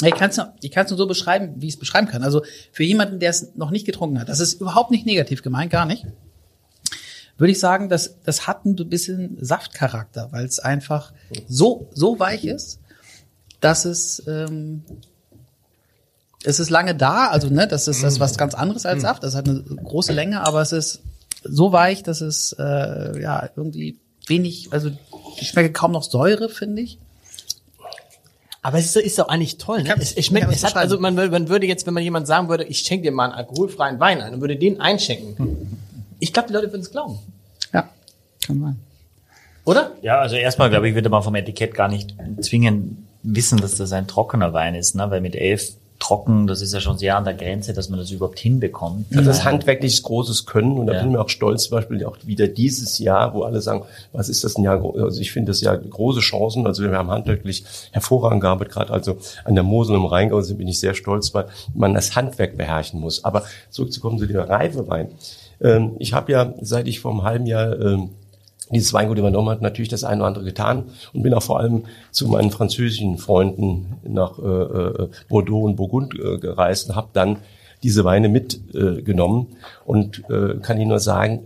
Speaker 3: Ich kann es ich kann's nur so beschreiben, wie ich es beschreiben kann. Also für jemanden, der es noch nicht getrunken hat, das ist überhaupt nicht negativ gemeint, gar nicht. Würde ich sagen, das, das hat ein bisschen Saftcharakter, weil es einfach so, so weich ist, dass es, ähm, es ist lange da, also ne, das ist das ist was ganz anderes als Saft, das hat eine große Länge, aber es ist so weich, dass es äh, ja irgendwie wenig, also ich schmecke kaum noch Säure, finde ich.
Speaker 2: aber es ist, ist doch eigentlich toll, ne? Es, es schmeckt, es hat, also man, man würde jetzt, wenn man jemand sagen würde, ich schenke dir mal einen alkoholfreien Wein ein und würde den einschenken. Ich glaube, die Leute würden es glauben.
Speaker 3: Ja, kann sein.
Speaker 2: Oder?
Speaker 4: Ja, also erstmal, glaube ich, würde man vom Etikett gar nicht zwingend wissen, dass das ein trockener Wein ist, ne? weil mit elf trocken, das ist ja schon sehr an der Grenze, dass man das überhaupt hinbekommt.
Speaker 5: Also das ist handwerkliches großes Können und da
Speaker 4: Ja.
Speaker 5: bin ich mir auch stolz, zum Beispiel auch wieder dieses Jahr, wo alle sagen, was ist das ein Jahr? Also ich finde das ja große Chancen. Also wir haben handwerklich hervorragend gearbeitet, gerade also an der Mosel im Rheingau sind bin ich sehr stolz, weil man das Handwerk beherrschen muss. Aber zurückzukommen zu dem Reifewein. Ähm, ich habe ja, seit ich vor einem halben Jahr ähm, dieses Weingut übernommen hat, natürlich das eine oder andere getan und bin auch vor allem zu meinen französischen Freunden nach äh, äh Bordeaux und Burgund äh, gereist und habe dann diese Weine mitgenommen äh, und äh, kann Ihnen nur sagen,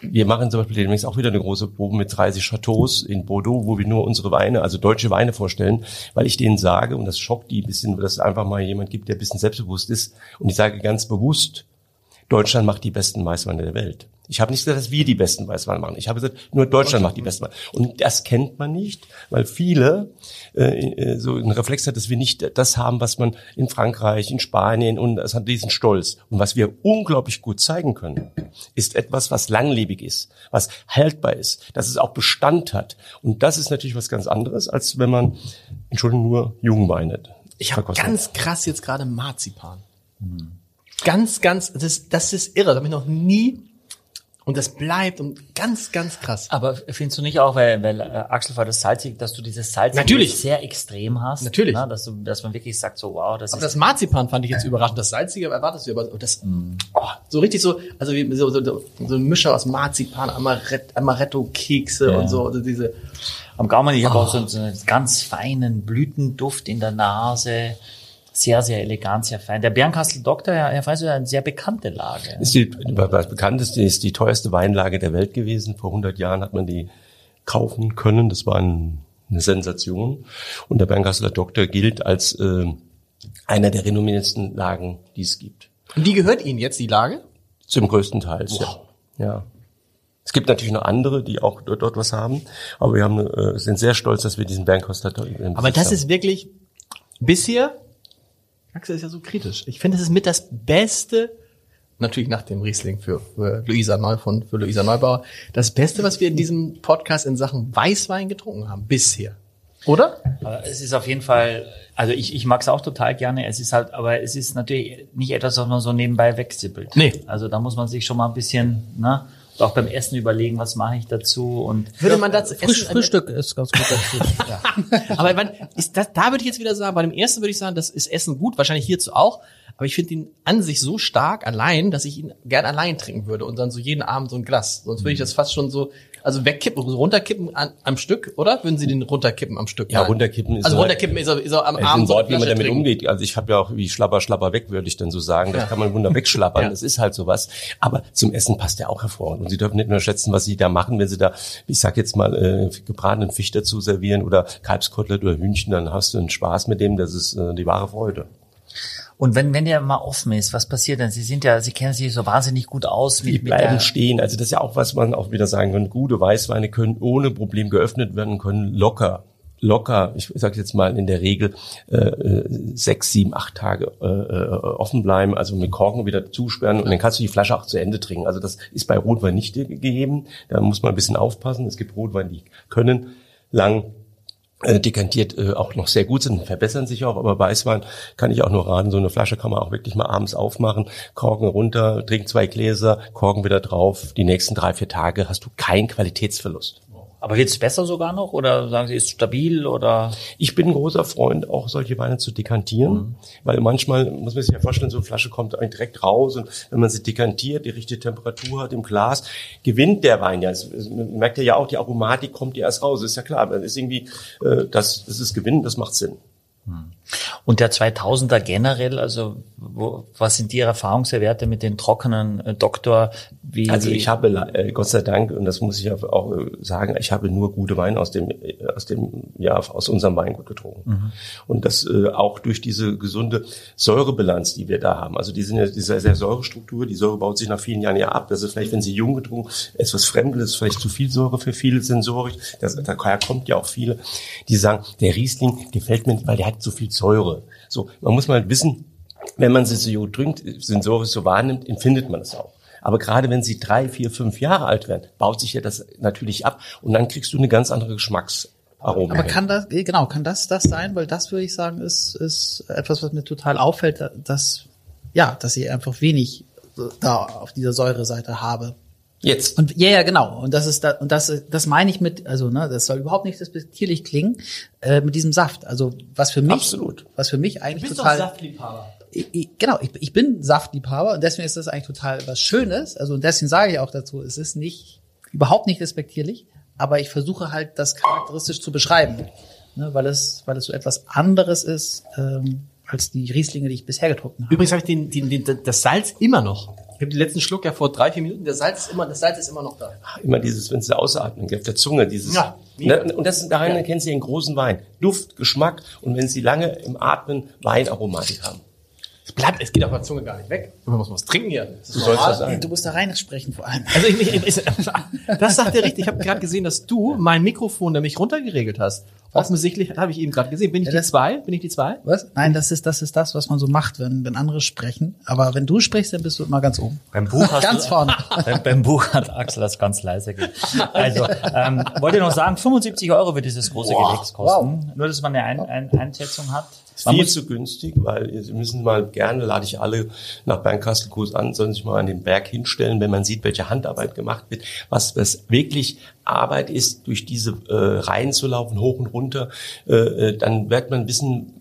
Speaker 5: wir machen zum Beispiel demnächst auch wieder eine große Probe mit 30 Chateaus in Bordeaux, wo wir nur unsere Weine, also deutsche Weine vorstellen, weil ich denen sage, und das schockt die ein bisschen, dass es einfach mal jemand gibt, der ein bisschen selbstbewusst ist, und ich sage ganz bewusst, Deutschland macht die besten Weißweine der Welt. Ich habe nicht gesagt, dass wir die besten Weißweine machen. Ich habe gesagt, nur Deutschland macht die besten Weine. Und das kennt man nicht, weil viele äh, äh, so einen Reflex hat, dass wir nicht das haben, was man in Frankreich, in Spanien und es hat diesen Stolz. Und was wir unglaublich gut zeigen können, ist etwas, was langlebig ist, was haltbar ist, dass es auch Bestand hat. Und das ist natürlich was ganz anderes, als wenn man, Entschuldigung, nur Jungweine.
Speaker 2: Ich habe ganz krass jetzt gerade Marzipan. Hm. Ganz, ganz, das, das ist irre. Das habe ich noch nie und das bleibt und ganz, ganz krass.
Speaker 4: Aber findest du nicht auch, weil, weil äh, Axel war das salzig, dass du dieses Salz
Speaker 2: Natürlich.
Speaker 4: sehr extrem hast?
Speaker 2: Natürlich.
Speaker 4: Na, dass, du, dass man wirklich sagt, so wow, das
Speaker 2: aber
Speaker 4: ist...
Speaker 2: das Marzipan fand ich jetzt überraschend. Das Salzige erwartest du, aber das, mm. oh, so richtig so, also wie, so, so, so ein Mischer aus Marzipan, Amaretto, Amaretto-Kekse ja. und so, also diese...
Speaker 4: Am Gaumen, ich oh. habe auch so, so einen ganz feinen Blütenduft in der Nase sehr, sehr elegant, sehr fein. Der Bernkastel Doktor, Herr Freiser, ist eine sehr bekannte Lage.
Speaker 5: Ist die, was bekannteste ist die teuerste Weinlage der Welt gewesen. Vor 100 Jahren hat man die kaufen können. Das war ein, eine Sensation. Und der Bernkasseler Doktor gilt als äh, einer der renommiertesten Lagen, die es gibt.
Speaker 2: Und die gehört Ihnen jetzt, die Lage?
Speaker 5: Zum größten Teil, wow. ja. ja. Es gibt natürlich noch andere, die auch dort, dort was haben, aber wir haben, äh, sind sehr stolz, dass wir diesen Bernkasseler
Speaker 2: Aber das haben. ist wirklich bisher Axel ist ja so kritisch. Ich finde, es ist mit das Beste, natürlich nach dem Riesling für, für Luisa Neu von, für Luisa Neubauer, das Beste, was wir in diesem Podcast in Sachen Weißwein getrunken haben, bisher. Oder?
Speaker 4: Aber es ist auf jeden Fall, also ich, ich mag es auch total gerne. Es ist halt, aber es ist natürlich nicht etwas, was man so nebenbei wegzippelt.
Speaker 2: Nee.
Speaker 4: Also da muss man sich schon mal ein bisschen, ne, auch beim Essen überlegen, was mache ich dazu und
Speaker 2: würde man dazu
Speaker 3: Frisch, essen, Frühstück ist ganz gut dazu. [LAUGHS]
Speaker 2: ja. Aber man, ist das, da würde ich jetzt wieder sagen, bei dem ersten würde ich sagen, das ist Essen gut, wahrscheinlich hierzu auch, aber ich finde ihn an sich so stark allein, dass ich ihn gern allein trinken würde und dann so jeden Abend so ein Glas. Sonst würde ich das fast schon so also wegkippen, runterkippen an, am Stück, oder? Würden Sie den runterkippen am Stück?
Speaker 5: Ja, Nein. runterkippen ist
Speaker 2: Also so runterkippen ist er, ist er am
Speaker 5: Abend. Ein Wort, wie man damit trinken. umgeht. Also ich habe ja auch wie Schlapper, Schlapper weg, würde ich dann so sagen. Das ja. kann man wunder wegschlappern. [LAUGHS] ja. Das ist halt sowas. Aber zum Essen passt der auch hervorragend. Und Sie dürfen nicht nur schätzen, was Sie da machen, wenn Sie da, ich sag jetzt mal, äh, gebratenen Fisch dazu servieren oder Kalbskotelett oder Hühnchen, dann hast du einen Spaß mit dem. Das ist äh, die wahre Freude.
Speaker 4: Und wenn, wenn der mal offen ist, was passiert denn? Sie sind ja, Sie kennen sich so wahnsinnig gut aus.
Speaker 5: Wie, die bleiben stehen. Also das ist ja auch, was man auch wieder sagen kann. Gute Weißweine können ohne Problem geöffnet werden, können locker locker, ich sage jetzt mal in der Regel äh, sechs, sieben, acht Tage äh, äh, offen bleiben, also mit Korken wieder zusperren und dann kannst du die Flasche auch zu Ende trinken. Also das ist bei Rotwein nicht gegeben. Da muss man ein bisschen aufpassen. Es gibt Rotwein, die können lang äh, dekantiert äh, auch noch sehr gut sind, verbessern sich auch, aber Weißwein kann ich auch nur raten, so eine Flasche kann man auch wirklich mal abends aufmachen, Korken runter, trink zwei Gläser, Korken wieder drauf, die nächsten drei, vier Tage hast du keinen Qualitätsverlust.
Speaker 4: Aber wird es besser sogar noch oder sagen Sie, ist stabil oder?
Speaker 5: Ich bin ein großer Freund, auch solche Weine zu dekantieren, mhm. weil manchmal muss man sich ja vorstellen, so eine Flasche kommt eigentlich direkt raus und wenn man sie dekantiert, die richtige Temperatur hat im Glas, gewinnt der Wein ja. Es, es, man merkt ja auch, die Aromatik kommt ja erst raus, ist ja klar. Das ist irgendwie, äh, das, das ist Gewinn, das macht Sinn.
Speaker 4: Hm. Und der 2000er generell, also wo, was sind Ihre Erfahrungswerte mit den trockenen äh, Doktor?
Speaker 5: Wie also ich habe äh, Gott sei Dank und das muss ich auch äh, sagen, ich habe nur gute Weine aus dem äh, aus dem ja aus unserem Weingut getrunken mhm. und das äh, auch durch diese gesunde Säurebilanz, die wir da haben. Also die sind ja diese sehr Säurestruktur, die Säure baut sich nach vielen Jahren ja ab. Das ist vielleicht, wenn sie jung getrunken, etwas Fremdes, vielleicht zu viel Säure für viele Sensorik. Das, daher kommt ja auch viele, die sagen, der Riesling gefällt mir, weil der hat so viel Säure. So, man muss mal wissen, wenn man sie so trinkt, sensorisch so wahrnimmt, empfindet man es auch. Aber gerade wenn sie drei, vier, fünf Jahre alt werden, baut sich ja das natürlich ab und dann kriegst du eine ganz andere Geschmacksaroma.
Speaker 3: Aber kann das, eh, genau, kann das das sein? Weil das würde ich sagen, ist, ist etwas, was mir total auffällt, dass, ja, dass ich einfach wenig da auf dieser Säureseite habe.
Speaker 2: Jetzt.
Speaker 3: Und ja, ja, genau. Und das ist da, und das, das meine ich mit, also ne, das soll überhaupt nicht despektierlich klingen, äh, mit diesem Saft. Also was für mich,
Speaker 2: Absolut.
Speaker 3: was für mich eigentlich
Speaker 2: du bist
Speaker 3: total.
Speaker 2: Doch Saftliebhaber.
Speaker 3: Ich, ich, genau, ich, ich bin Saftliebhaber und deswegen ist das eigentlich total was Schönes. Also und deswegen sage ich auch dazu, es ist nicht überhaupt nicht respektierlich, aber ich versuche halt, das charakteristisch zu beschreiben, ne, weil es, weil es so etwas anderes ist ähm, als die Rieslinge, die ich bisher getrunken habe.
Speaker 2: Übrigens habe ich den, den, den, das Salz immer noch. Ich habe den letzten Schluck ja vor drei, vier Minuten. Der Salz ist immer, das Salz ist immer noch da.
Speaker 5: Immer dieses, wenn sie ausatmen, auf der Zunge, dieses.
Speaker 2: Ja.
Speaker 5: Ne, und das ist daran erkennen Sie einen großen Wein. Duft, Geschmack und wenn Sie lange im Atmen Weinaromatik haben.
Speaker 2: Es bleibt, es geht auf der Zunge gar nicht weg. Man muss was trinken hier.
Speaker 5: Du sollst das sagen.
Speaker 3: Du musst da rein sprechen vor allem.
Speaker 2: Also ich, ich, ich, [LAUGHS] das sagt er richtig. Ich habe gerade gesehen, dass du mein Mikrofon nämlich runtergeregelt hast. Offensichtlich habe ich eben gerade gesehen. Bin ich
Speaker 3: Ja,
Speaker 2: die zwei? Bin ich die zwei?
Speaker 3: Was? Nein, das ist, das ist das, was man so macht, wenn, wenn andere sprechen. Aber wenn du sprichst, dann bist du immer ganz oben.
Speaker 4: Beim Buch hast
Speaker 3: Ganz
Speaker 4: du,
Speaker 3: vorne. [LAUGHS]
Speaker 4: Beim, beim Buch hat Axel das ganz leise gemacht. Also, ähm, wollte ich noch sagen, 75 Euro wird dieses große Gewächs kosten. Nur, dass man eine Ein Ein Einschätzung hat. Man
Speaker 5: Viel zu günstig, weil Sie müssen mal gerne, lade ich alle nach Bernkastel-Kurs an, sollen sich mal an den Berg hinstellen, wenn man sieht, welche Handarbeit gemacht wird, was das wirklich Arbeit ist, durch diese äh, Reihen zu laufen, hoch und runter, äh, äh, dann wird man wissen,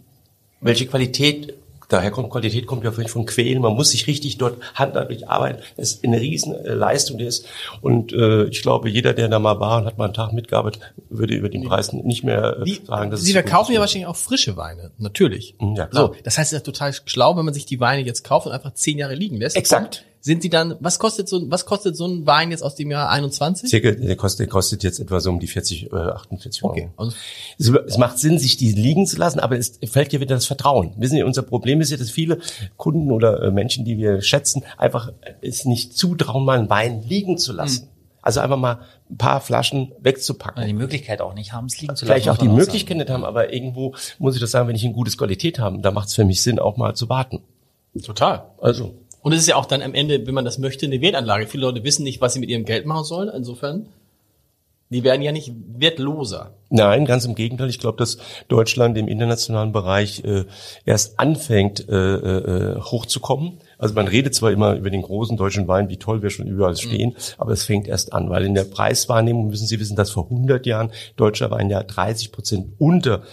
Speaker 5: welche Qualität Daher kommt Qualität kommt ja vielleicht von Quälen. Man muss sich richtig dort handwerklich arbeiten. Das ist eine riesen äh, Leistung, die ist. Und äh, ich glaube, jeder, der da mal war und hat mal einen Tag mitgearbeitet, würde über den Preis nicht mehr äh,
Speaker 2: Die,
Speaker 5: sagen, dass
Speaker 2: Sie verkaufen ja wahrscheinlich auch frische Weine. Natürlich.
Speaker 5: Ja, klar.
Speaker 2: So, das heißt, es ist ja total schlau, wenn man sich die Weine jetzt kauft und einfach zehn Jahre liegen lässt.
Speaker 5: Exakt.
Speaker 2: Sind sie dann, was kostet so, was kostet so ein Wein jetzt aus dem Jahr 21?
Speaker 5: Circa, der kostet, der kostet jetzt etwa so um die 40, äh, 48 Euro.
Speaker 2: Okay. Also,
Speaker 5: Es, es macht Sinn, sich die liegen zu lassen, aber es fällt ja wieder das Vertrauen. Wissen Sie, unser Problem ist ja, dass viele Kunden oder äh, Menschen, die wir schätzen, einfach es nicht zutrauen, mal einen Wein liegen zu lassen.
Speaker 2: Hm.
Speaker 5: Also einfach mal ein paar Flaschen wegzupacken.
Speaker 4: die Möglichkeit auch nicht haben, es liegen zu lassen.
Speaker 5: Vielleicht auch die Möglichkeit nicht haben, aber irgendwo muss ich das sagen, wenn ich eine gute Qualität habe, da macht es für mich Sinn, auch mal zu warten.
Speaker 2: total.
Speaker 5: Also,
Speaker 2: Und es ist ja auch dann am Ende, wenn man das möchte, eine Wertanlage. Viele Leute wissen nicht, was sie mit ihrem Geld machen sollen. Insofern, die werden ja nicht wertloser.
Speaker 5: Nein, ganz im Gegenteil. Ich glaube, dass Deutschland im internationalen Bereich äh, erst anfängt, äh, äh, hochzukommen. Also man redet zwar immer über den großen deutschen Wein, wie toll wir schon überall stehen, aber es fängt erst an, weil in der Preiswahrnehmung müssen Sie wissen, dass vor 100 Jahren deutscher Wein ja 30 Prozent unter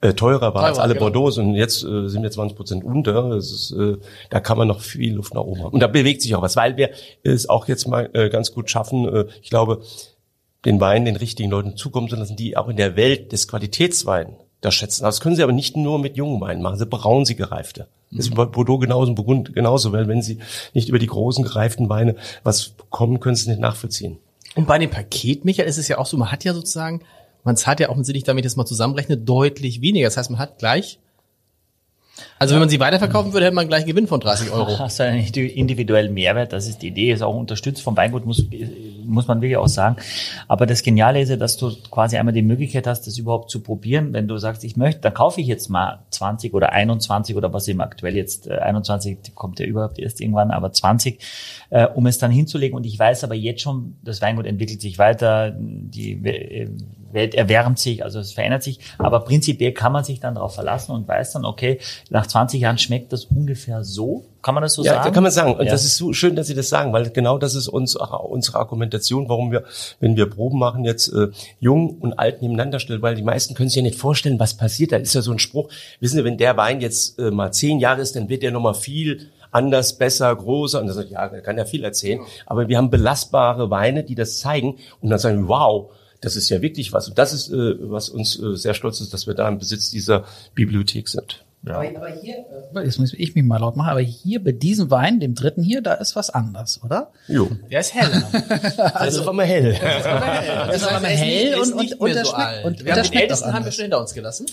Speaker 5: äh, teurer war als alle
Speaker 2: genau.
Speaker 5: Bordeaux und jetzt äh, sind wir 20 Prozent unter. Das ist, äh, da kann man noch viel Luft nach oben haben. Und da bewegt sich auch was, weil wir es auch jetzt mal äh, ganz gut schaffen. Äh, ich glaube, den Wein den richtigen Leuten zukommen zu lassen, die auch in der Welt des Qualitätsweins das schätzen. Das können sie aber nicht nur mit jungen Weinen machen, sie brauen sie gereifte. Das ist bei Bordeaux genauso, Burgund genauso, weil wenn sie nicht über die großen gereiften Weine was bekommen, können sie es nicht nachvollziehen.
Speaker 2: Und bei dem Paket, Michael, ist es ja auch so, man hat ja sozusagen, man zahlt ja auch, wenn ich damit jetzt mal zusammenrechne, deutlich weniger. Das heißt, man hat gleich, also wenn man sie weiterverkaufen würde, hätte man gleich einen Gewinn von 30 Euro.
Speaker 4: Hast du einen individuellen Mehrwert, das ist die Idee, ist auch unterstützt vom Weingut, muss, muss man wirklich auch sagen. Aber das Geniale ist ja, dass du quasi einmal die Möglichkeit hast, das überhaupt zu probieren. Wenn du sagst, ich möchte, dann kaufe ich jetzt mal 20 oder 21 oder was eben aktuell jetzt, äh, 21 kommt ja überhaupt erst irgendwann, aber 20, äh, um es dann hinzulegen. Und ich weiß aber jetzt schon, das Weingut entwickelt sich weiter, die äh, erwärmt sich, also es verändert sich. Aber prinzipiell kann man sich dann darauf verlassen und weiß dann, okay, nach 20 Jahren schmeckt das ungefähr so. Kann man das so
Speaker 5: Ja,
Speaker 4: sagen?
Speaker 5: da kann man sagen. Und
Speaker 4: Ja.
Speaker 5: das ist so schön, dass Sie das sagen, weil genau das ist uns, unsere Argumentation, warum wir, wenn wir Proben machen, jetzt äh, jung und alt nebeneinander stellen, weil die meisten können sich ja nicht vorstellen, was passiert. Da ist ja so ein Spruch, wissen Sie, wenn der Wein jetzt äh, mal zehn Jahre ist, dann wird der nochmal viel anders, besser, größer. Und das sagt, ja, kann ja viel erzählen. Aber wir haben belastbare Weine, die das zeigen. Und dann sagen wir, wow, das ist ja wirklich was. Und das ist, äh, was uns äh, sehr stolz ist, dass wir da im Besitz dieser Bibliothek sind.
Speaker 3: Aber, aber hier, äh, jetzt muss ich mich mal laut machen, aber hier bei diesem Wein, dem dritten hier, da ist was anders, oder?
Speaker 5: Jo.
Speaker 2: Der ist hell.
Speaker 5: Das ist auf einmal hell.
Speaker 2: Das
Speaker 3: ist aber hell und- und- und der und der
Speaker 2: den
Speaker 3: schmeckt
Speaker 2: ältesten
Speaker 3: auch
Speaker 2: haben wir
Speaker 3: anders.
Speaker 2: schon hinter uns gelassen.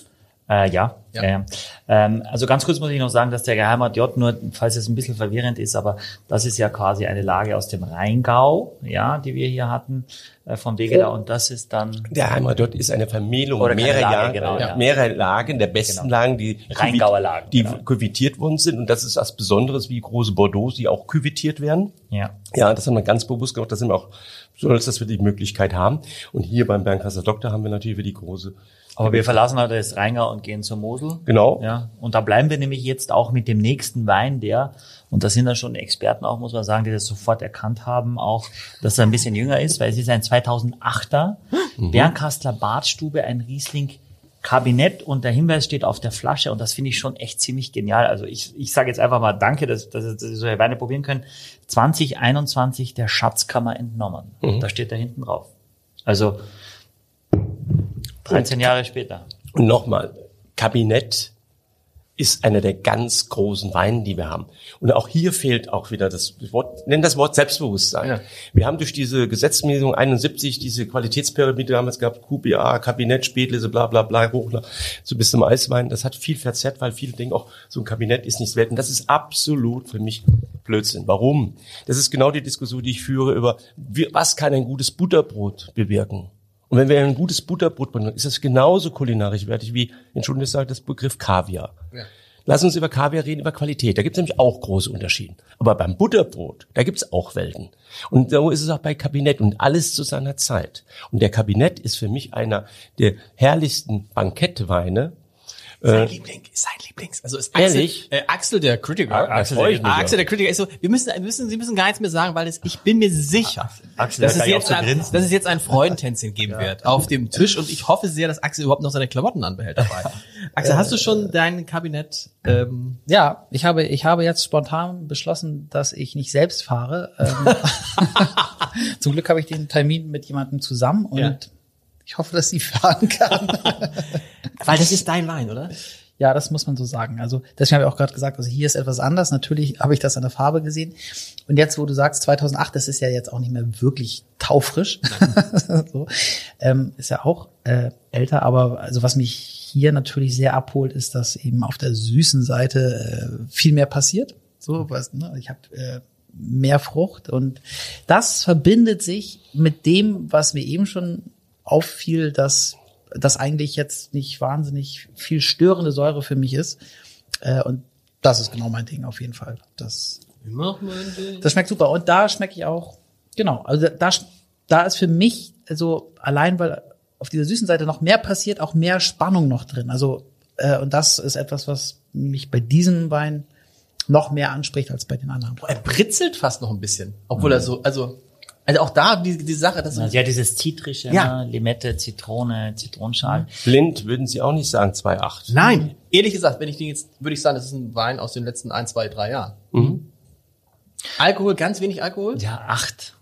Speaker 4: Äh, ja,
Speaker 2: Ja.
Speaker 4: ja. Ähm, also ganz kurz muss ich noch sagen, dass der Geheimat J, nur falls es ein bisschen verwirrend ist, aber das ist ja quasi eine Lage aus dem Rheingau, ja, die wir hier hatten äh, vom Wegeler und das ist dann
Speaker 5: Der Heimat dort ist eine Vermählung mehrerer
Speaker 4: Lage,
Speaker 5: Jahre,
Speaker 4: genau,
Speaker 5: äh,
Speaker 4: ja.
Speaker 5: mehrerer Lagen, der besten
Speaker 4: Genau.
Speaker 5: Lagen, die
Speaker 4: Rheingauer Lagen,
Speaker 5: die
Speaker 4: genau.
Speaker 5: küvitiert worden sind. Und das ist was Besonderes wie große Bordeaux, die auch küvitiert werden.
Speaker 4: ja.
Speaker 5: Ja, das haben wir ganz bewusst gemacht. Das sind wir auch so, dass wir die Möglichkeit haben. Und hier beim Bernkasser Doktor haben wir natürlich die große.
Speaker 4: Aber wir verlassen heute das Rheingau und gehen zur Mosel.
Speaker 5: Genau.
Speaker 4: Ja, und da bleiben wir nämlich jetzt auch mit dem nächsten Wein, der, und da sind dann schon Experten auch, muss man sagen, die das sofort erkannt haben, auch, dass er ein bisschen jünger ist, weil es ist ein 2008er Bernkastler Badstube, ein Riesling Kabinett und der Hinweis steht auf der Flasche und das finde ich schon echt ziemlich genial. Also ich, ich sage jetzt einfach mal Danke, dass, dass, dass Sie solche Weine probieren können. 2021 der Schatzkammer entnommen. Da steht da hinten drauf. Also 13 Jahre später.
Speaker 5: Und nochmal, Kabinett ist einer der ganz großen Weine, die wir haben. Und auch hier fehlt auch wieder das Wort, nennen das Wort Selbstbewusstsein.
Speaker 2: Ja.
Speaker 5: Wir haben durch diese Gesetzmäßigung 71 diese Qualitätspyramide damals gehabt, QBA, Kabinett, Spätlese, bla bla bla, hoch so bis zum Eiswein. Das hat viel verzerrt, weil viele denken auch, so ein Kabinett ist nichts wert. Und das ist absolut für mich Blödsinn. Warum? Das ist genau die Diskussion, die ich führe über, was kann ein gutes Butterbrot bewirken? Und wenn wir ein gutes Butterbrot benutzen, ist das genauso kulinarisch wertig wie, Entschuldigung, ich das Begriff Kaviar.
Speaker 2: Ja.
Speaker 5: Lass uns über Kaviar reden, über Qualität. Da gibt es nämlich auch große Unterschiede. Aber beim Butterbrot, da gibt es auch Welten. Und so ist es auch bei Kabinett und alles zu seiner Zeit. Und der Kabinett ist für mich einer der herrlichsten Bankettweine.
Speaker 2: Sein Liebling, sein Lieblings. Also ist Axel,
Speaker 5: Ehrlich?
Speaker 2: Äh, Axel der Kritiker.
Speaker 5: Ah, Axel der Kritiker.
Speaker 2: Axel der Kritiker ist so, wir müssen, wir müssen, Sie müssen gar nichts mehr sagen, weil es, ich bin mir sicher,
Speaker 4: Axel,
Speaker 2: dass,
Speaker 4: da
Speaker 2: es jetzt ein, dass es jetzt ein Freudentänzchen geben wird auf dem Tisch und ich hoffe sehr, dass Axel überhaupt noch seine Klamotten anbehält dabei. [LAUGHS] Axel, hast du schon dein Kabinett, ähm,
Speaker 3: Ja, ich habe, ich habe jetzt spontan beschlossen, dass ich nicht selbst fahre. Ähm, [LAUGHS] [LAUGHS] Zum Glück habe ich den Termin mit jemandem zusammen und
Speaker 2: Ja.
Speaker 3: Ich hoffe, dass sie [LAUGHS] fahren kann.
Speaker 2: weil das ist dein Wein, oder?
Speaker 3: Ja, das muss man so sagen. Also deswegen habe ich auch gerade gesagt, also hier ist etwas anders. Natürlich habe ich das an der Farbe gesehen. Und jetzt, wo du sagst 2008, das ist ja jetzt auch nicht mehr wirklich taufrisch. [LAUGHS] so, ähm, ist ja auch äh, älter. Aber also was mich hier natürlich sehr abholt, ist, dass eben auf der süßen Seite äh, viel mehr passiert. So, was, ne? ich habe äh, mehr Frucht und das verbindet sich mit dem, was mir eben schon auffiel, dass das eigentlich jetzt nicht wahnsinnig viel störende Säure für mich ist. Äh, und das ist genau mein Ding auf jeden Fall. Das,
Speaker 2: Immer mein Ding.
Speaker 3: das schmeckt super. Und da schmecke ich auch, genau, also da, da ist für mich, also allein weil auf dieser süßen Seite noch mehr passiert, auch mehr Spannung noch drin. Also, äh, und das ist etwas, was mich bei diesem Wein noch mehr anspricht als bei den anderen.
Speaker 2: Er britzelt fast noch ein bisschen, obwohl er so, also, also auch da die, die Sache, dass
Speaker 4: Also ja, dieses Zitrische,
Speaker 2: Ja.
Speaker 4: ne? Limette, Zitrone, Zitronenschal.
Speaker 5: Blind würden Sie auch nicht sagen 2,8.
Speaker 2: Nein, ehrlich gesagt, wenn ich den jetzt, würde ich sagen, das ist ein Wein aus den letzten ein, zwei, drei Jahren. Alkohol, ganz wenig Alkohol.
Speaker 4: Ja, acht.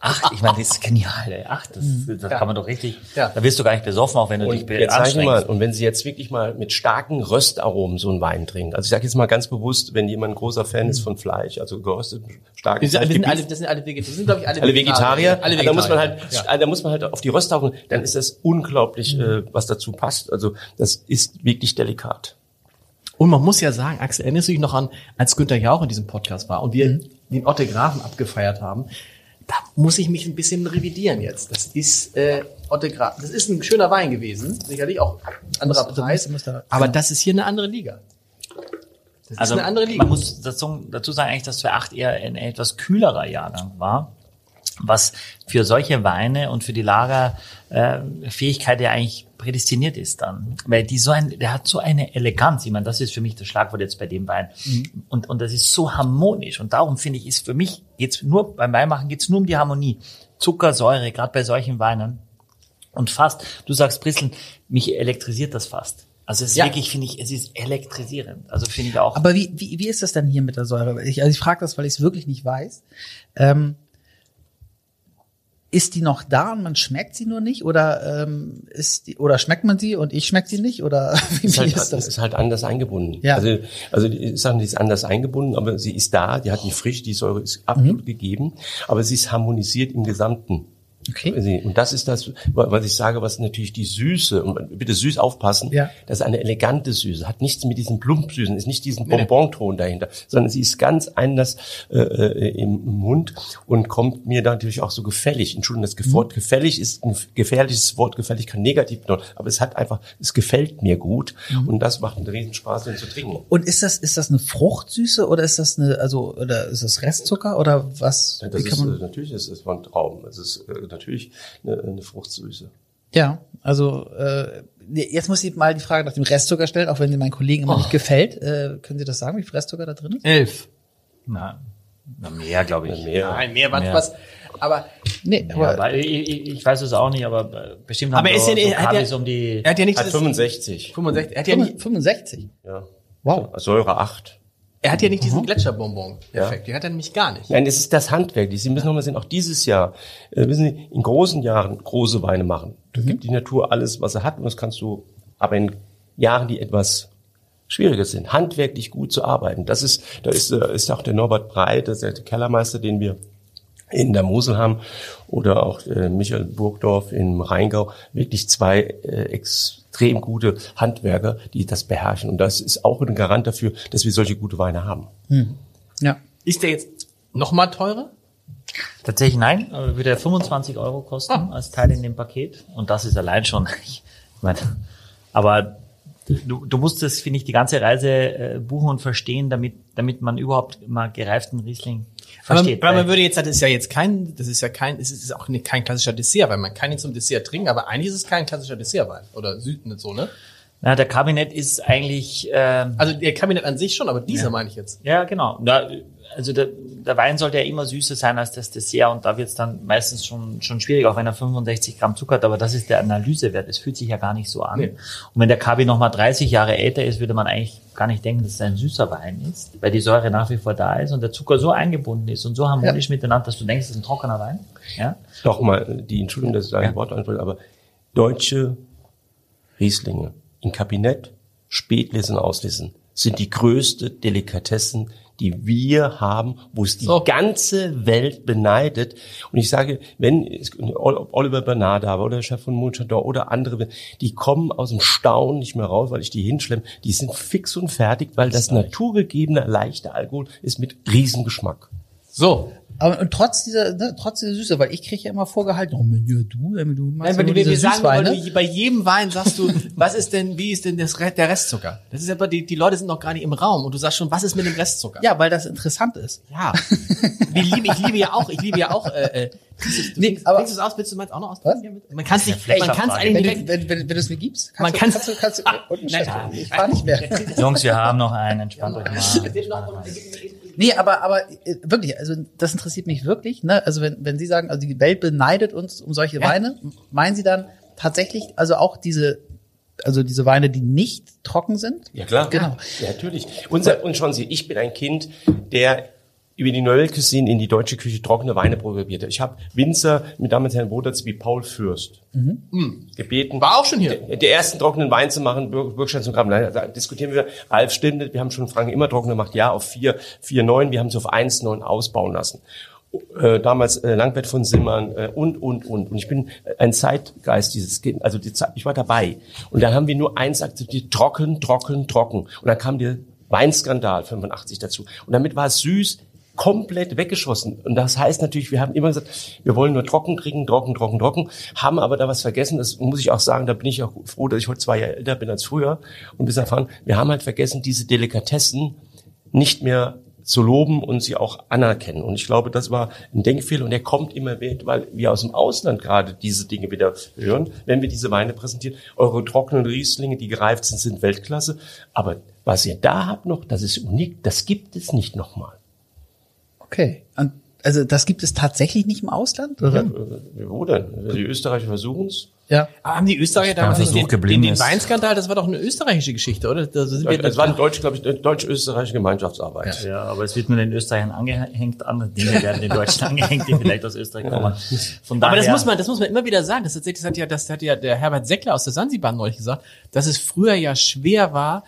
Speaker 4: Acht, ich meine, das ist genial, ey. Acht, das, das kann man doch richtig,
Speaker 2: Ja.
Speaker 4: da wirst du gar nicht besoffen, auch wenn du dich
Speaker 5: Und
Speaker 4: be-
Speaker 5: jetzt ich mal,
Speaker 4: anstrengst.
Speaker 5: und wenn Sie jetzt wirklich mal mit starken Röstaromen so einen Wein trinken, also ich sage jetzt mal ganz bewusst, wenn jemand ein großer Fan ist von Fleisch, also geröstetem, starken
Speaker 2: Wir sind, wir sind
Speaker 5: Fleisch,
Speaker 2: alle, das sind alle Vegetarier. Das sind, glaube ich, alle,
Speaker 5: alle Vegetarier,
Speaker 2: Alle
Speaker 5: da muss man halt,
Speaker 2: Ja.
Speaker 5: da muss man halt auf die Röstaromen, dann ist das unglaublich, äh, was dazu passt. Also das ist wirklich delikat.
Speaker 2: Und man muss ja sagen, Axel, erinnerst du dich noch an, als Günther Jauch in diesem Podcast war und wir
Speaker 5: Mhm.
Speaker 2: den Otte Grafen abgefeiert haben? Da muss ich mich ein bisschen revidieren jetzt. Das ist äh, Otte Grafen. Das ist ein schöner Wein gewesen, sicherlich auch anderer
Speaker 3: Muss- du
Speaker 2: Preis.
Speaker 3: musst da-
Speaker 2: aber
Speaker 3: genau.
Speaker 2: das ist hier eine andere Liga. Das
Speaker 4: Also
Speaker 2: ist eine andere Liga.
Speaker 4: man muss dazu, dazu sagen eigentlich, dass 2008 eher ein etwas kühlerer Jahrgang war, was für solche Weine und für die Lagerfähigkeit ja eigentlich prädestiniert ist dann. Weil die so ein, der hat so eine Eleganz. Ich meine, das ist für mich das Schlagwort jetzt bei dem Wein. Und, und das ist so harmonisch. Und darum finde ich, ist für mich, geht's nur, beim Weinmachen geht's nur um die Harmonie. Zucker, Säure, gerade bei solchen Weinen. Und fast, du sagst Brisseln, mich elektrisiert das fast. Also es ist
Speaker 2: Ja.
Speaker 4: wirklich, finde ich, es ist elektrisierend. Also finde ich auch.
Speaker 3: Aber wie, wie, wie ist das denn hier mit der Säure? Ich, also ich frage das, weil ich es wirklich nicht weiß. Ähm, ist die noch da und man schmeckt sie nur nicht? Oder ähm, ist die, oder schmeckt man sie und ich schmecke sie nicht? Oder [LAUGHS] wie,
Speaker 5: Ist halt,
Speaker 3: ist das?
Speaker 5: ist halt anders eingebunden.
Speaker 3: Ja.
Speaker 5: Also, also die sagen, die ist anders eingebunden, aber sie ist da, die hat die frisch, die Säure ist absolut gegeben, aber sie ist harmonisiert im Gesamten.
Speaker 3: Okay.
Speaker 5: Und das ist das, was ich sage, was natürlich die Süße, und bitte süß aufpassen,
Speaker 3: Ja.
Speaker 5: das ist eine elegante Süße, hat nichts mit diesem Plumpsüßen, ist nicht diesen Bonbonton dahinter, sondern sie ist ganz anders äh, äh, im Mund und kommt mir da natürlich auch so gefällig. Entschuldigung, das
Speaker 3: Mhm.
Speaker 5: Wort gefällig ist ein gefährliches Wort, gefällig kann negativ bedeuten, aber es hat einfach, es gefällt mir gut
Speaker 3: Mhm.
Speaker 5: und das macht einen Riesenspaß, den zu trinken.
Speaker 3: Und ist das, ist das eine Fruchtsüße oder ist das eine, also, oder ist das Restzucker oder was?
Speaker 5: Das ist, äh, natürlich ist es von Traum. Es ist äh, natürlich eine, eine Fruchtsüße.
Speaker 3: ja, also, äh, jetzt muss ich mal die Frage nach dem Restzucker stellen, auch wenn sie meinen Kollegen immer nicht gefällt. Äh, können Sie das sagen, wie viel Restzucker da drin ist?
Speaker 2: Elf.
Speaker 4: Na, na mehr, glaube ich.
Speaker 5: Mehr.
Speaker 2: Nein, mehr war
Speaker 4: Mehr.
Speaker 2: was. Aber
Speaker 3: Nee,
Speaker 4: Ja,
Speaker 3: aber,
Speaker 4: aber ich, ich weiß es auch nicht, aber äh, bestimmt haben
Speaker 2: Aber er ist
Speaker 4: so,
Speaker 2: ja nicht-
Speaker 4: so
Speaker 2: er hat ja-
Speaker 4: Kabis um die.
Speaker 2: er hat ja nicht
Speaker 5: Hat
Speaker 2: das
Speaker 5: 65.
Speaker 2: 65. Er hat ja nicht,
Speaker 3: 65.
Speaker 5: Ja.
Speaker 3: Wow.
Speaker 5: Säure 8.
Speaker 2: Er hat ja nicht diesen Gletscherbonbon-Effekt. Den hat er nämlich gar nicht.
Speaker 5: Nein, es ist das Handwerk. Sie müssen nochmal sehen, auch dieses Jahr, äh, müssen Sie in großen Jahren große Weine machen. Da gibt die Natur alles, was er hat, und das kannst du, aber in Jahren, die etwas schwieriger sind, handwerklich gut zu arbeiten. Das ist, da ist, äh, ist auch der Norbert Breit, das ist der Kellermeister, den wir in der Mosel haben, oder auch äh, Michael Burgdorf im Rheingau, wirklich zwei äh, extrem gute Handwerker, die das beherrschen. Und das ist auch ein Garant dafür, dass wir solche gute Weine haben.
Speaker 3: Ja.
Speaker 2: Ist der jetzt noch mal teurer?
Speaker 4: Tatsächlich nein, aber würde er 25 Euro kosten
Speaker 2: Ah.
Speaker 4: als Teil in dem Paket. Und das ist allein schon, [LAUGHS] ich meine, aber du, du musst das, finde ich, die ganze Reise äh, buchen und verstehen, damit, damit man überhaupt mal gereiften Riesling
Speaker 2: Aber,
Speaker 4: versteht.
Speaker 2: weil man würde jetzt, das ist ja jetzt kein, das ist ja kein, es ist auch nicht, kein klassischer Dessert, weil man kann ihn zum Dessert trinken, aber eigentlich ist es kein klassischer Dessertwein oder Süden und so, ne?
Speaker 4: na, der Kabinett ist eigentlich, ähm,
Speaker 2: Also der Kabinett an sich schon, aber dieser meine ich jetzt.
Speaker 4: Ja, genau. Da, also der, der Wein sollte ja immer süßer sein als das Dessert und da wird es dann meistens schon, schon schwierig, auch wenn er 65 Gramm Zucker hat, aber das ist der Analysewert. Es fühlt sich ja gar nicht so an.
Speaker 2: Nee.
Speaker 4: Und wenn der Kabi nochmal 30 Jahre älter ist, würde man eigentlich gar nicht denken, dass es ein süßer Wein ist, weil die Säure nach wie vor da ist und der Zucker so eingebunden ist und so harmonisch miteinander, dass du denkst, es ist ein trockener Wein. Ja?
Speaker 5: Nochmal die Entschuldigung, dass ich da ein
Speaker 4: Ja.
Speaker 5: Wort anspreche, aber deutsche Rieslinge im Kabinett, Spätlesen, Auslesen sind die größte Delikatessen, die wir haben, wo es die
Speaker 2: So.
Speaker 5: ganze Welt beneidet. Und ich sage, wenn Oliver Bernard da war oder der Chef von Moonshador oder andere, die kommen aus dem Staunen nicht mehr raus, weil ich die hinschleppe. Die sind fix und fertig, weil das naturgegebene leichte Alkohol ist mit Riesengeschmack.
Speaker 2: So.
Speaker 3: Aber und trotz dieser, ne, trotz dieser Süße, weil ich kriege ja immer vorgehalten, oh, Menü, du, du machst
Speaker 2: Nein,
Speaker 3: ja
Speaker 2: wir, wir sagen, weil du, bei jedem Wein sagst du, [LAUGHS] was ist denn, wie ist denn das, der Restzucker? Das ist aber, die, die Leute sind noch gar nicht im Raum und du sagst schon, was ist mit dem Restzucker?
Speaker 3: Ja, weil das interessant ist.
Speaker 2: Ja. [LAUGHS] Wie liebe, ich liebe ja auch, ich liebe ja auch, äh, äh, kriegst du,
Speaker 3: Nee, aber-
Speaker 2: aber, du es aus? Willst du meins auch noch aus?
Speaker 3: Was?
Speaker 2: Man kann es nicht,
Speaker 4: Fläche
Speaker 2: man kann es eigentlich
Speaker 3: Wenn
Speaker 2: nicht
Speaker 3: du, wenn, wenn, wenn du es mir gibst,
Speaker 2: Man
Speaker 3: kannst,
Speaker 2: kann's-
Speaker 3: du, kannst du, kannst du, unten
Speaker 2: Nein,
Speaker 3: stellen.
Speaker 2: nein.
Speaker 3: ich fahr nicht mehr. [LAUGHS]
Speaker 4: Jungs, wir haben noch einen, entspannt euch mal.
Speaker 3: Nee, aber, aber äh, wirklich, also das interessiert mich wirklich. Ne? Also wenn, wenn Sie sagen, also die Welt beneidet uns um solche Weine, meinen Sie dann tatsächlich, also auch diese, also diese Weine, die nicht trocken sind?
Speaker 5: Ja klar.
Speaker 3: Genau.
Speaker 5: Ja, natürlich. Unser, und schauen Sie, ich bin ein Kind, der über die Neue Cuisine in die deutsche Küche trockene Weine probiert. Ich habe Winzer mit Damen und Herren Woderts wie Paul Fürst gebeten.
Speaker 2: War auch schon hier.
Speaker 5: Der, der ersten trockenen Wein zu machen, Bürg- Bürgstein zum Graben. Da diskutieren wir, Ralf Stinde, wir haben schon Frank immer trocken gemacht, ja, auf vier, vier, neun, wir haben es auf eins, neun ausbauen lassen. Äh, damals äh, Langbert von Simmern äh, und, und, und. Und ich bin ein Zeitgeist dieses Kind, also die Zeit, ich war dabei. Und dann haben wir nur eins akzeptiert, trocken, trocken, trocken. Und dann kam der Weinskandal 85 dazu. Und damit war es süß, komplett weggeschossen. Und das heißt natürlich, wir haben immer gesagt, wir wollen nur trocken trinken, trocken, trocken, trocken, haben aber da was vergessen. Das muss ich auch sagen, da bin ich auch froh, dass ich heute zwei Jahre älter bin als früher und bis erfahren, wir haben halt vergessen, diese Delikatessen nicht mehr zu loben und sie auch anerkennen. Und ich glaube, das war ein Denkfehler und der kommt immer wieder, weil wir aus dem Ausland gerade diese Dinge wieder hören, wenn wir diese Weine präsentieren. Eure trockenen Rieslinge, die gereift sind, sind Weltklasse. Aber was ihr da habt noch, das ist unik, das gibt es nicht nochmal.
Speaker 3: Okay. Und, also das gibt es tatsächlich nicht im Ausland? Oder?
Speaker 5: Äh, Wo denn? Die Österreicher versuchen es.
Speaker 3: Ja.
Speaker 2: Aber haben die Österreicher damals nicht den,
Speaker 4: geblieben
Speaker 2: den, den. Weinskandal, das war doch eine österreichische Geschichte, oder? Da sind wir,
Speaker 5: Es war eine deutsche, glaube ich, eine deutsch-österreichische Gemeinschaftsarbeit.
Speaker 4: Ja, aber es wird nur den Österreichern angehängt, andere Dinge werden den Deutschen [LAUGHS] angehängt, die vielleicht aus Österreich kommen. Von
Speaker 2: Aber
Speaker 4: daher,
Speaker 2: das muss man, das muss man immer wieder sagen. Das, tatsächlich, das hat ja, das hat ja der Herbert Seckler aus der Sansibar neulich gesagt, dass es früher ja schwer war,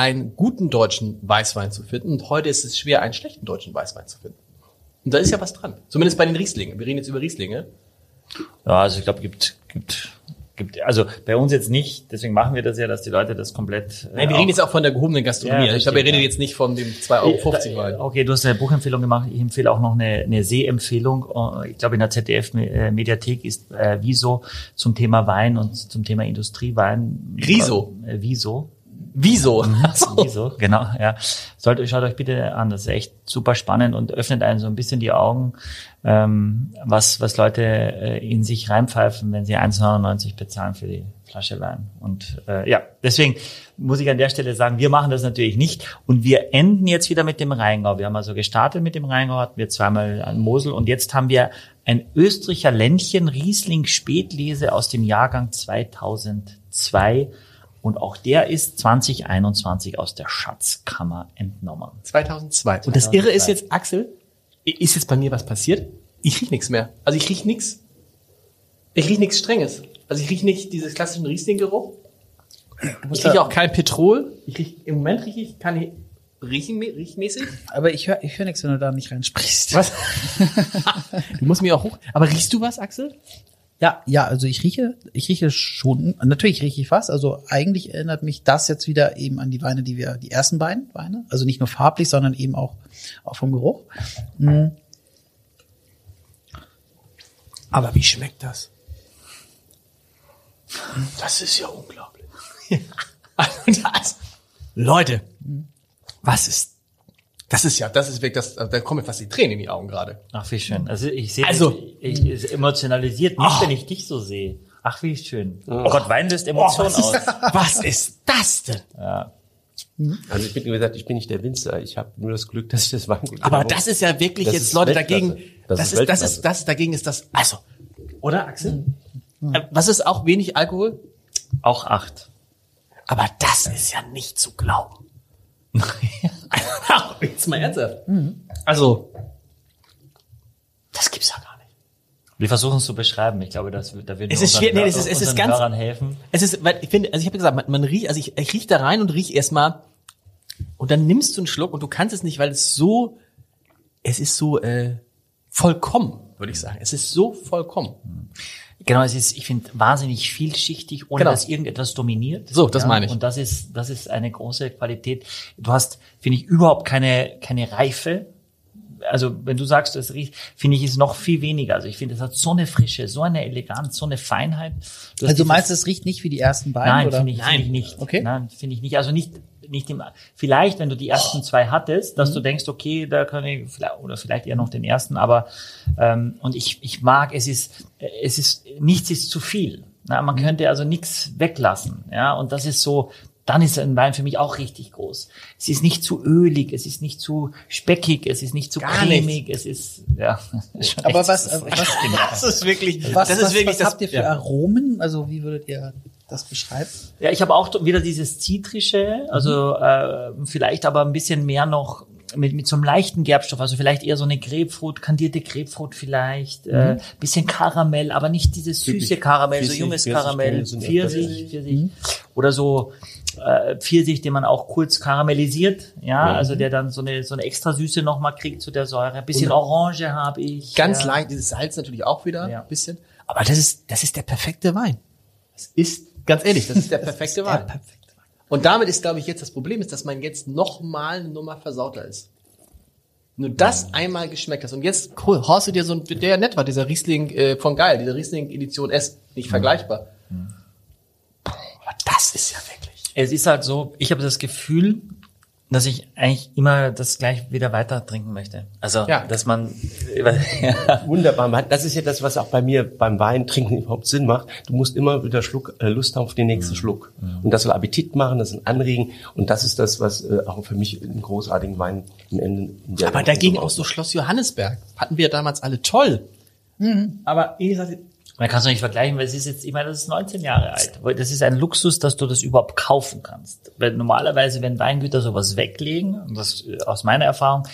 Speaker 2: einen guten deutschen Weißwein zu finden und heute ist es schwer, einen schlechten deutschen Weißwein zu finden. Und da ist ja was dran. Zumindest bei den Rieslingen. Wir reden jetzt über Rieslinge.
Speaker 4: Ja, also ich glaube, gibt, gibt, gibt, also bei uns jetzt nicht, deswegen machen wir das ja, dass die Leute das komplett. äh,
Speaker 2: Nein, wir reden jetzt auch von der gehobenen Gastronomie.
Speaker 4: Ja,
Speaker 2: ich glaube, wir
Speaker 4: richtig,
Speaker 2: reden
Speaker 4: ja.
Speaker 2: jetzt nicht von dem 2,50 Euro Wein.
Speaker 4: Okay, du hast eine Buchempfehlung gemacht. Ich empfehle auch noch eine, eine Sehempfehlung. Ich glaube, in der ZDF-Mediathek ist äh, Wieso zum Thema Wein und zum Thema Industriewein.
Speaker 2: Riso.
Speaker 4: Äh, Wieso.
Speaker 2: Wieso? Ach [LAUGHS] so.
Speaker 4: Wieso, genau, ja. Sollt, schaut euch bitte an, das ist echt super spannend und öffnet einen so ein bisschen die Augen, ähm, was, was Leute äh, in sich reinpfeifen, wenn sie 1,99 bezahlen für die Flasche Wein. Und äh, ja, deswegen muss ich an der Stelle sagen, wir machen das natürlich nicht und wir enden jetzt wieder mit dem Rheingau. Wir haben also gestartet mit dem Rheingau, hatten wir zweimal an Mosel und jetzt haben wir ein Österreicher Ländchen Riesling Spätlese aus dem Jahrgang 2002 Und auch der ist 2021 aus der Schatzkammer entnommen.
Speaker 2: 2002. Und das
Speaker 4: 2002.
Speaker 2: Irre ist jetzt, Axel, ist jetzt bei mir was passiert? Ich riech nichts mehr. Also ich riech nichts. Ich riech nichts Strenges. Also ich riech nicht dieses klassischen Riesling-Geruch. Ich rieche auch kein Petrol. Ich riech, Im Moment rieche ich kein riechen, riechmäßig.
Speaker 3: Aber ich höre ich hör nichts, wenn du da nicht reinsprichst.
Speaker 2: Was? [LAUGHS] du musst mir auch hoch. Aber riechst du was, Axel?
Speaker 3: Ja, ja, also ich rieche, ich rieche schon, natürlich rieche ich was. Also eigentlich erinnert mich das jetzt wieder eben an die Weine, die wir, die ersten beiden Weine, also nicht nur farblich, sondern eben auch, auch vom Geruch. Mm.
Speaker 2: Aber wie schmeckt das? Das ist ja unglaublich. [LAUGHS] Also das, Leute, was ist, das ist ja, das ist wirklich, das, da kommen mir fast die Tränen in die Augen gerade.
Speaker 4: Ach, wie schön. Also ich sehe,
Speaker 2: Also-
Speaker 4: also, ich, ich, es emotionalisiert mich,
Speaker 2: Oh.
Speaker 4: wenn ich dich so sehe. Ach, wie schön. Oh Gott, Wein löst
Speaker 2: Oh,
Speaker 4: Emotionen
Speaker 2: was,
Speaker 4: aus.
Speaker 2: ist, was ist das denn?
Speaker 5: Also ich bin wie gesagt, ich bin nicht der Winzer. Ich habe nur das Glück, dass ich das Weingut
Speaker 2: Aber
Speaker 5: habe.
Speaker 2: das ist ja wirklich
Speaker 5: Das
Speaker 2: jetzt, Leute,
Speaker 5: Weltklasse.
Speaker 2: dagegen,
Speaker 5: Das
Speaker 2: das,
Speaker 5: ist
Speaker 2: das ist, das, dagegen ist das, also, oder Axel? Äh, Was ist auch wenig Alkohol?
Speaker 4: Auch acht.
Speaker 2: Aber das ist ja nicht zu glauben. [LAUGHS] [LAUGHS] Jetzt mal ernsthaft. Also, das gibt's ja gar nicht.
Speaker 4: Wir versuchen es zu beschreiben. Ich glaube, dass da werden
Speaker 2: Es
Speaker 4: wir
Speaker 2: ist
Speaker 4: unseren
Speaker 2: schwer- nee, es ist- es ist ganz-
Speaker 4: Hörern helfen.
Speaker 2: Es ist, weil ich finde, also ich habe gesagt, man, man riecht, also ich, ich riech da rein und riech erstmal und dann nimmst du einen Schluck und du kannst es nicht, weil es so, es ist so äh, vollkommen, würde ich sagen. Es ist so vollkommen.
Speaker 4: Genau, es ist, ich finde, wahnsinnig vielschichtig, ohne
Speaker 2: Genau.
Speaker 4: dass irgendetwas dominiert.
Speaker 2: So, das meine ich.
Speaker 4: Und das ist, das ist eine große Qualität. Du hast, finde ich, überhaupt keine, keine Reife. Also, wenn du sagst, es riecht, finde ich, ist noch viel weniger. Also, ich finde, es hat so eine Frische, so eine Eleganz, so eine Feinheit. Du hast
Speaker 3: Also du meinst, es riecht nicht wie die ersten beiden,
Speaker 4: Nein, finde ich, find ich nicht.
Speaker 3: Okay.
Speaker 4: Nein, finde ich nicht. Also nicht, nicht im, vielleicht, wenn du die ersten zwei hattest, dass
Speaker 3: Mhm.
Speaker 4: du denkst, okay, da kann ich, vielleicht- oder vielleicht eher noch den ersten, aber, ähm, und ich, ich mag, es ist, es ist, nichts ist zu viel. Na,
Speaker 3: Mhm.
Speaker 4: man könnte also nichts weglassen, ja, und das ist so, dann ist ein Wein für mich auch richtig groß. Es ist nicht zu ölig, es ist nicht zu speckig, es ist nicht zu
Speaker 2: Gar
Speaker 4: cremig, es ist, ja. ist
Speaker 3: Aber was, was,
Speaker 4: genial.
Speaker 2: Das ist wirklich,
Speaker 3: was,
Speaker 2: das ist [LAUGHS]
Speaker 3: was,
Speaker 2: wirklich
Speaker 3: was
Speaker 2: das,
Speaker 3: habt ihr für
Speaker 2: ja.
Speaker 3: Aromen? Also wie würdet ihr das beschreiben?
Speaker 4: Ja, ich habe auch wieder dieses Zitrische, also äh, vielleicht aber ein bisschen mehr noch mit, mit so einem leichten Gerbstoff, also vielleicht eher so eine Grapefruit, kandierte Grapefruit vielleicht, äh, bisschen Karamell, aber nicht dieses süße
Speaker 5: Typisch
Speaker 4: Karamell, so
Speaker 5: Pfirsich,
Speaker 4: junges
Speaker 5: Pfirsich,
Speaker 4: Karamell, Pfirsich, Pfirsich oder so äh, Pfirsich, den man auch kurz karamellisiert, ja, also der dann so eine so eine extra Süße noch mal kriegt zu der Säure, ein bisschen Orange habe ich,
Speaker 2: Ganz
Speaker 4: ja.
Speaker 2: leicht, dieses Salz natürlich auch wieder,
Speaker 4: Ja.
Speaker 2: bisschen. Aber das ist, das ist der perfekte Wein. Das ist, ganz ehrlich, das [LAUGHS] ist der perfekte Wein.
Speaker 3: perfekte
Speaker 2: Und damit ist, glaube ich, jetzt das Problem ist, dass man jetzt noch mal eine Nummer versauter ist. Nur das einmal geschmeckt hast. Und jetzt cool, haust du dir so ein, der ja nett war, dieser Riesling äh, von Geil, diese Riesling Edition S, nicht vergleichbar. Boah, aber das ist ja wirklich.
Speaker 4: Es ist halt so, ich habe das Gefühl, dass ich eigentlich immer das gleich wieder weiter trinken möchte. Also,
Speaker 2: Ja.
Speaker 4: dass man, [LAUGHS] ja.
Speaker 5: Wunderbar. Das ist ja das, was auch bei mir beim Wein trinken überhaupt Sinn macht. Du musst immer wieder Schluck, äh, Lust haben auf den nächsten Schluck. Und das soll Appetit machen, das soll anregen. Und das ist das, was äh, auch für mich einen großartigen Wein am Ende.
Speaker 2: Aber dagegen auch so Schloss Johannesberg. Hatten wir damals alle toll. Aber wie gesagt,
Speaker 4: man kann es nicht vergleichen, weil es ist jetzt, ich meine, das ist 19 Jahre alt. Das ist ein Luxus, dass du das überhaupt kaufen kannst. Weil normalerweise, wenn Weingüter sowas weglegen, und das äh, aus meiner Erfahrung,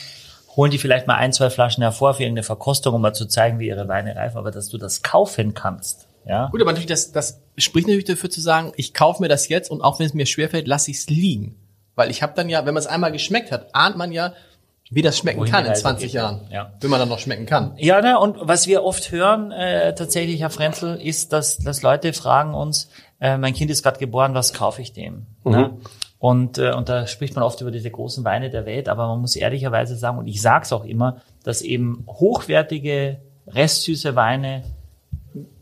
Speaker 4: holen die vielleicht mal ein, zwei Flaschen hervor für irgendeine Verkostung, um mal zu zeigen, wie ihre Weine reifen, aber dass du das kaufen kannst, ja.
Speaker 2: Gut, aber natürlich, das, das spricht natürlich dafür zu sagen, ich kaufe mir das jetzt und auch wenn es mir schwerfällt, lasse ich es liegen. Weil ich habe dann ja, wenn man es einmal geschmeckt hat, ahnt man ja, wie das schmecken kann in
Speaker 4: Reise
Speaker 2: 20
Speaker 4: geht,
Speaker 2: Jahren.
Speaker 4: ja.
Speaker 2: Wenn man dann noch schmecken kann.
Speaker 4: Ja, ne, und was wir oft hören, äh, tatsächlich, Herr Frenzel, ist, dass, dass Leute fragen uns, äh, mein Kind ist gerade geboren, was kaufe ich dem? Ne? Und, äh, und da spricht man oft über diese großen Weine der Welt, aber man muss ehrlicherweise sagen, und ich sage es auch immer, dass eben hochwertige, restsüße Weine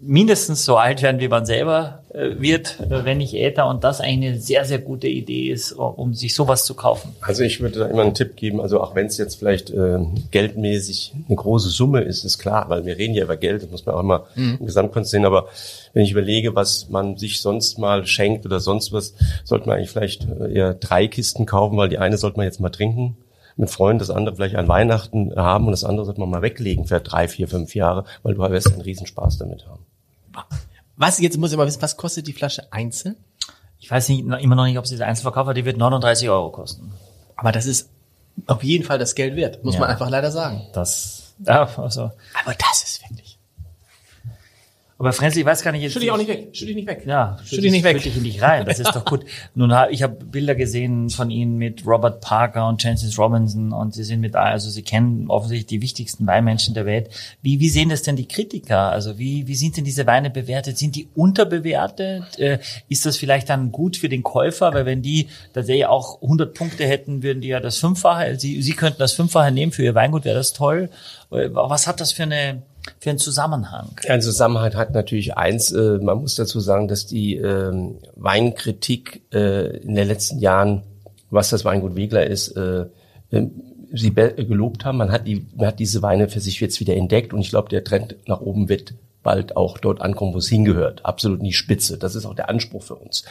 Speaker 4: mindestens so alt werden, wie man selber äh, wird, äh, wenn nicht älter, und das eigentlich eine sehr, sehr gute Idee ist, um, sich sowas zu kaufen.
Speaker 5: Also ich würde da immer einen Tipp geben, also auch wenn es jetzt vielleicht äh, geldmäßig eine große Summe ist, ist klar, weil wir reden ja über Geld, das muss man auch immer im Gesamtkontext sehen, aber wenn ich überlege, was man sich sonst mal schenkt oder sonst was, sollte man eigentlich vielleicht äh, eher drei Kisten kaufen, weil die eine sollte man jetzt mal trinken mit Freunden, das andere vielleicht an Weihnachten haben und das andere sollte man mal weglegen für drei, vier, fünf Jahre, weil du wirst einen Riesenspaß damit haben.
Speaker 2: Was, jetzt muss ich mal wissen, was kostet die Flasche einzeln?
Speaker 4: Ich weiß nicht, immer noch nicht, ob sie der Einzelverkauf hat, die wird 39 Euro kosten.
Speaker 2: Aber das ist auf jeden Fall das Geld wert, muss
Speaker 4: Ja.
Speaker 2: man einfach leider sagen.
Speaker 4: Das, ja, also.
Speaker 2: Aber das ist wirklich.
Speaker 4: Aber Frenzel, ich weiß gar nicht jetzt.
Speaker 2: Schütt dich auch nicht weg. Schütt dich nicht weg.
Speaker 4: Ja,
Speaker 2: Schütt dich nicht weg.
Speaker 4: Schütt dich nicht rein. Das ist doch gut. [LAUGHS] Nun, ich habe Bilder gesehen von Ihnen mit Robert Parker und Francis Robinson und Sie sind mit, also Sie kennen offensichtlich die wichtigsten Weinmenschen der Welt. Wie, wie sehen das denn die Kritiker? Also wie, wie sind denn diese Weine bewertet? Sind die unterbewertet? Äh, ist das vielleicht dann gut für den Käufer? Weil wenn die tatsächlich auch 100 Punkte hätten, würden die ja das Fünffache, Sie, Sie könnten das Fünffache nehmen für Ihr Weingut, wäre das toll. Äh, Was hat das für eine, für einen Zusammenhang?
Speaker 5: Ein Zusammenhang hat natürlich eins, äh, man muss dazu sagen, dass die ähm, Weinkritik äh, in den letzten Jahren, was das Weingut Wegler ist, äh, äh, sie gelobt haben. Man hat, die, man hat diese Weine für sich jetzt wieder entdeckt und ich glaube, der Trend nach oben wird bald auch dort ankommen, wo es hingehört. Absolut nie Spitze. Das ist auch der Anspruch für uns.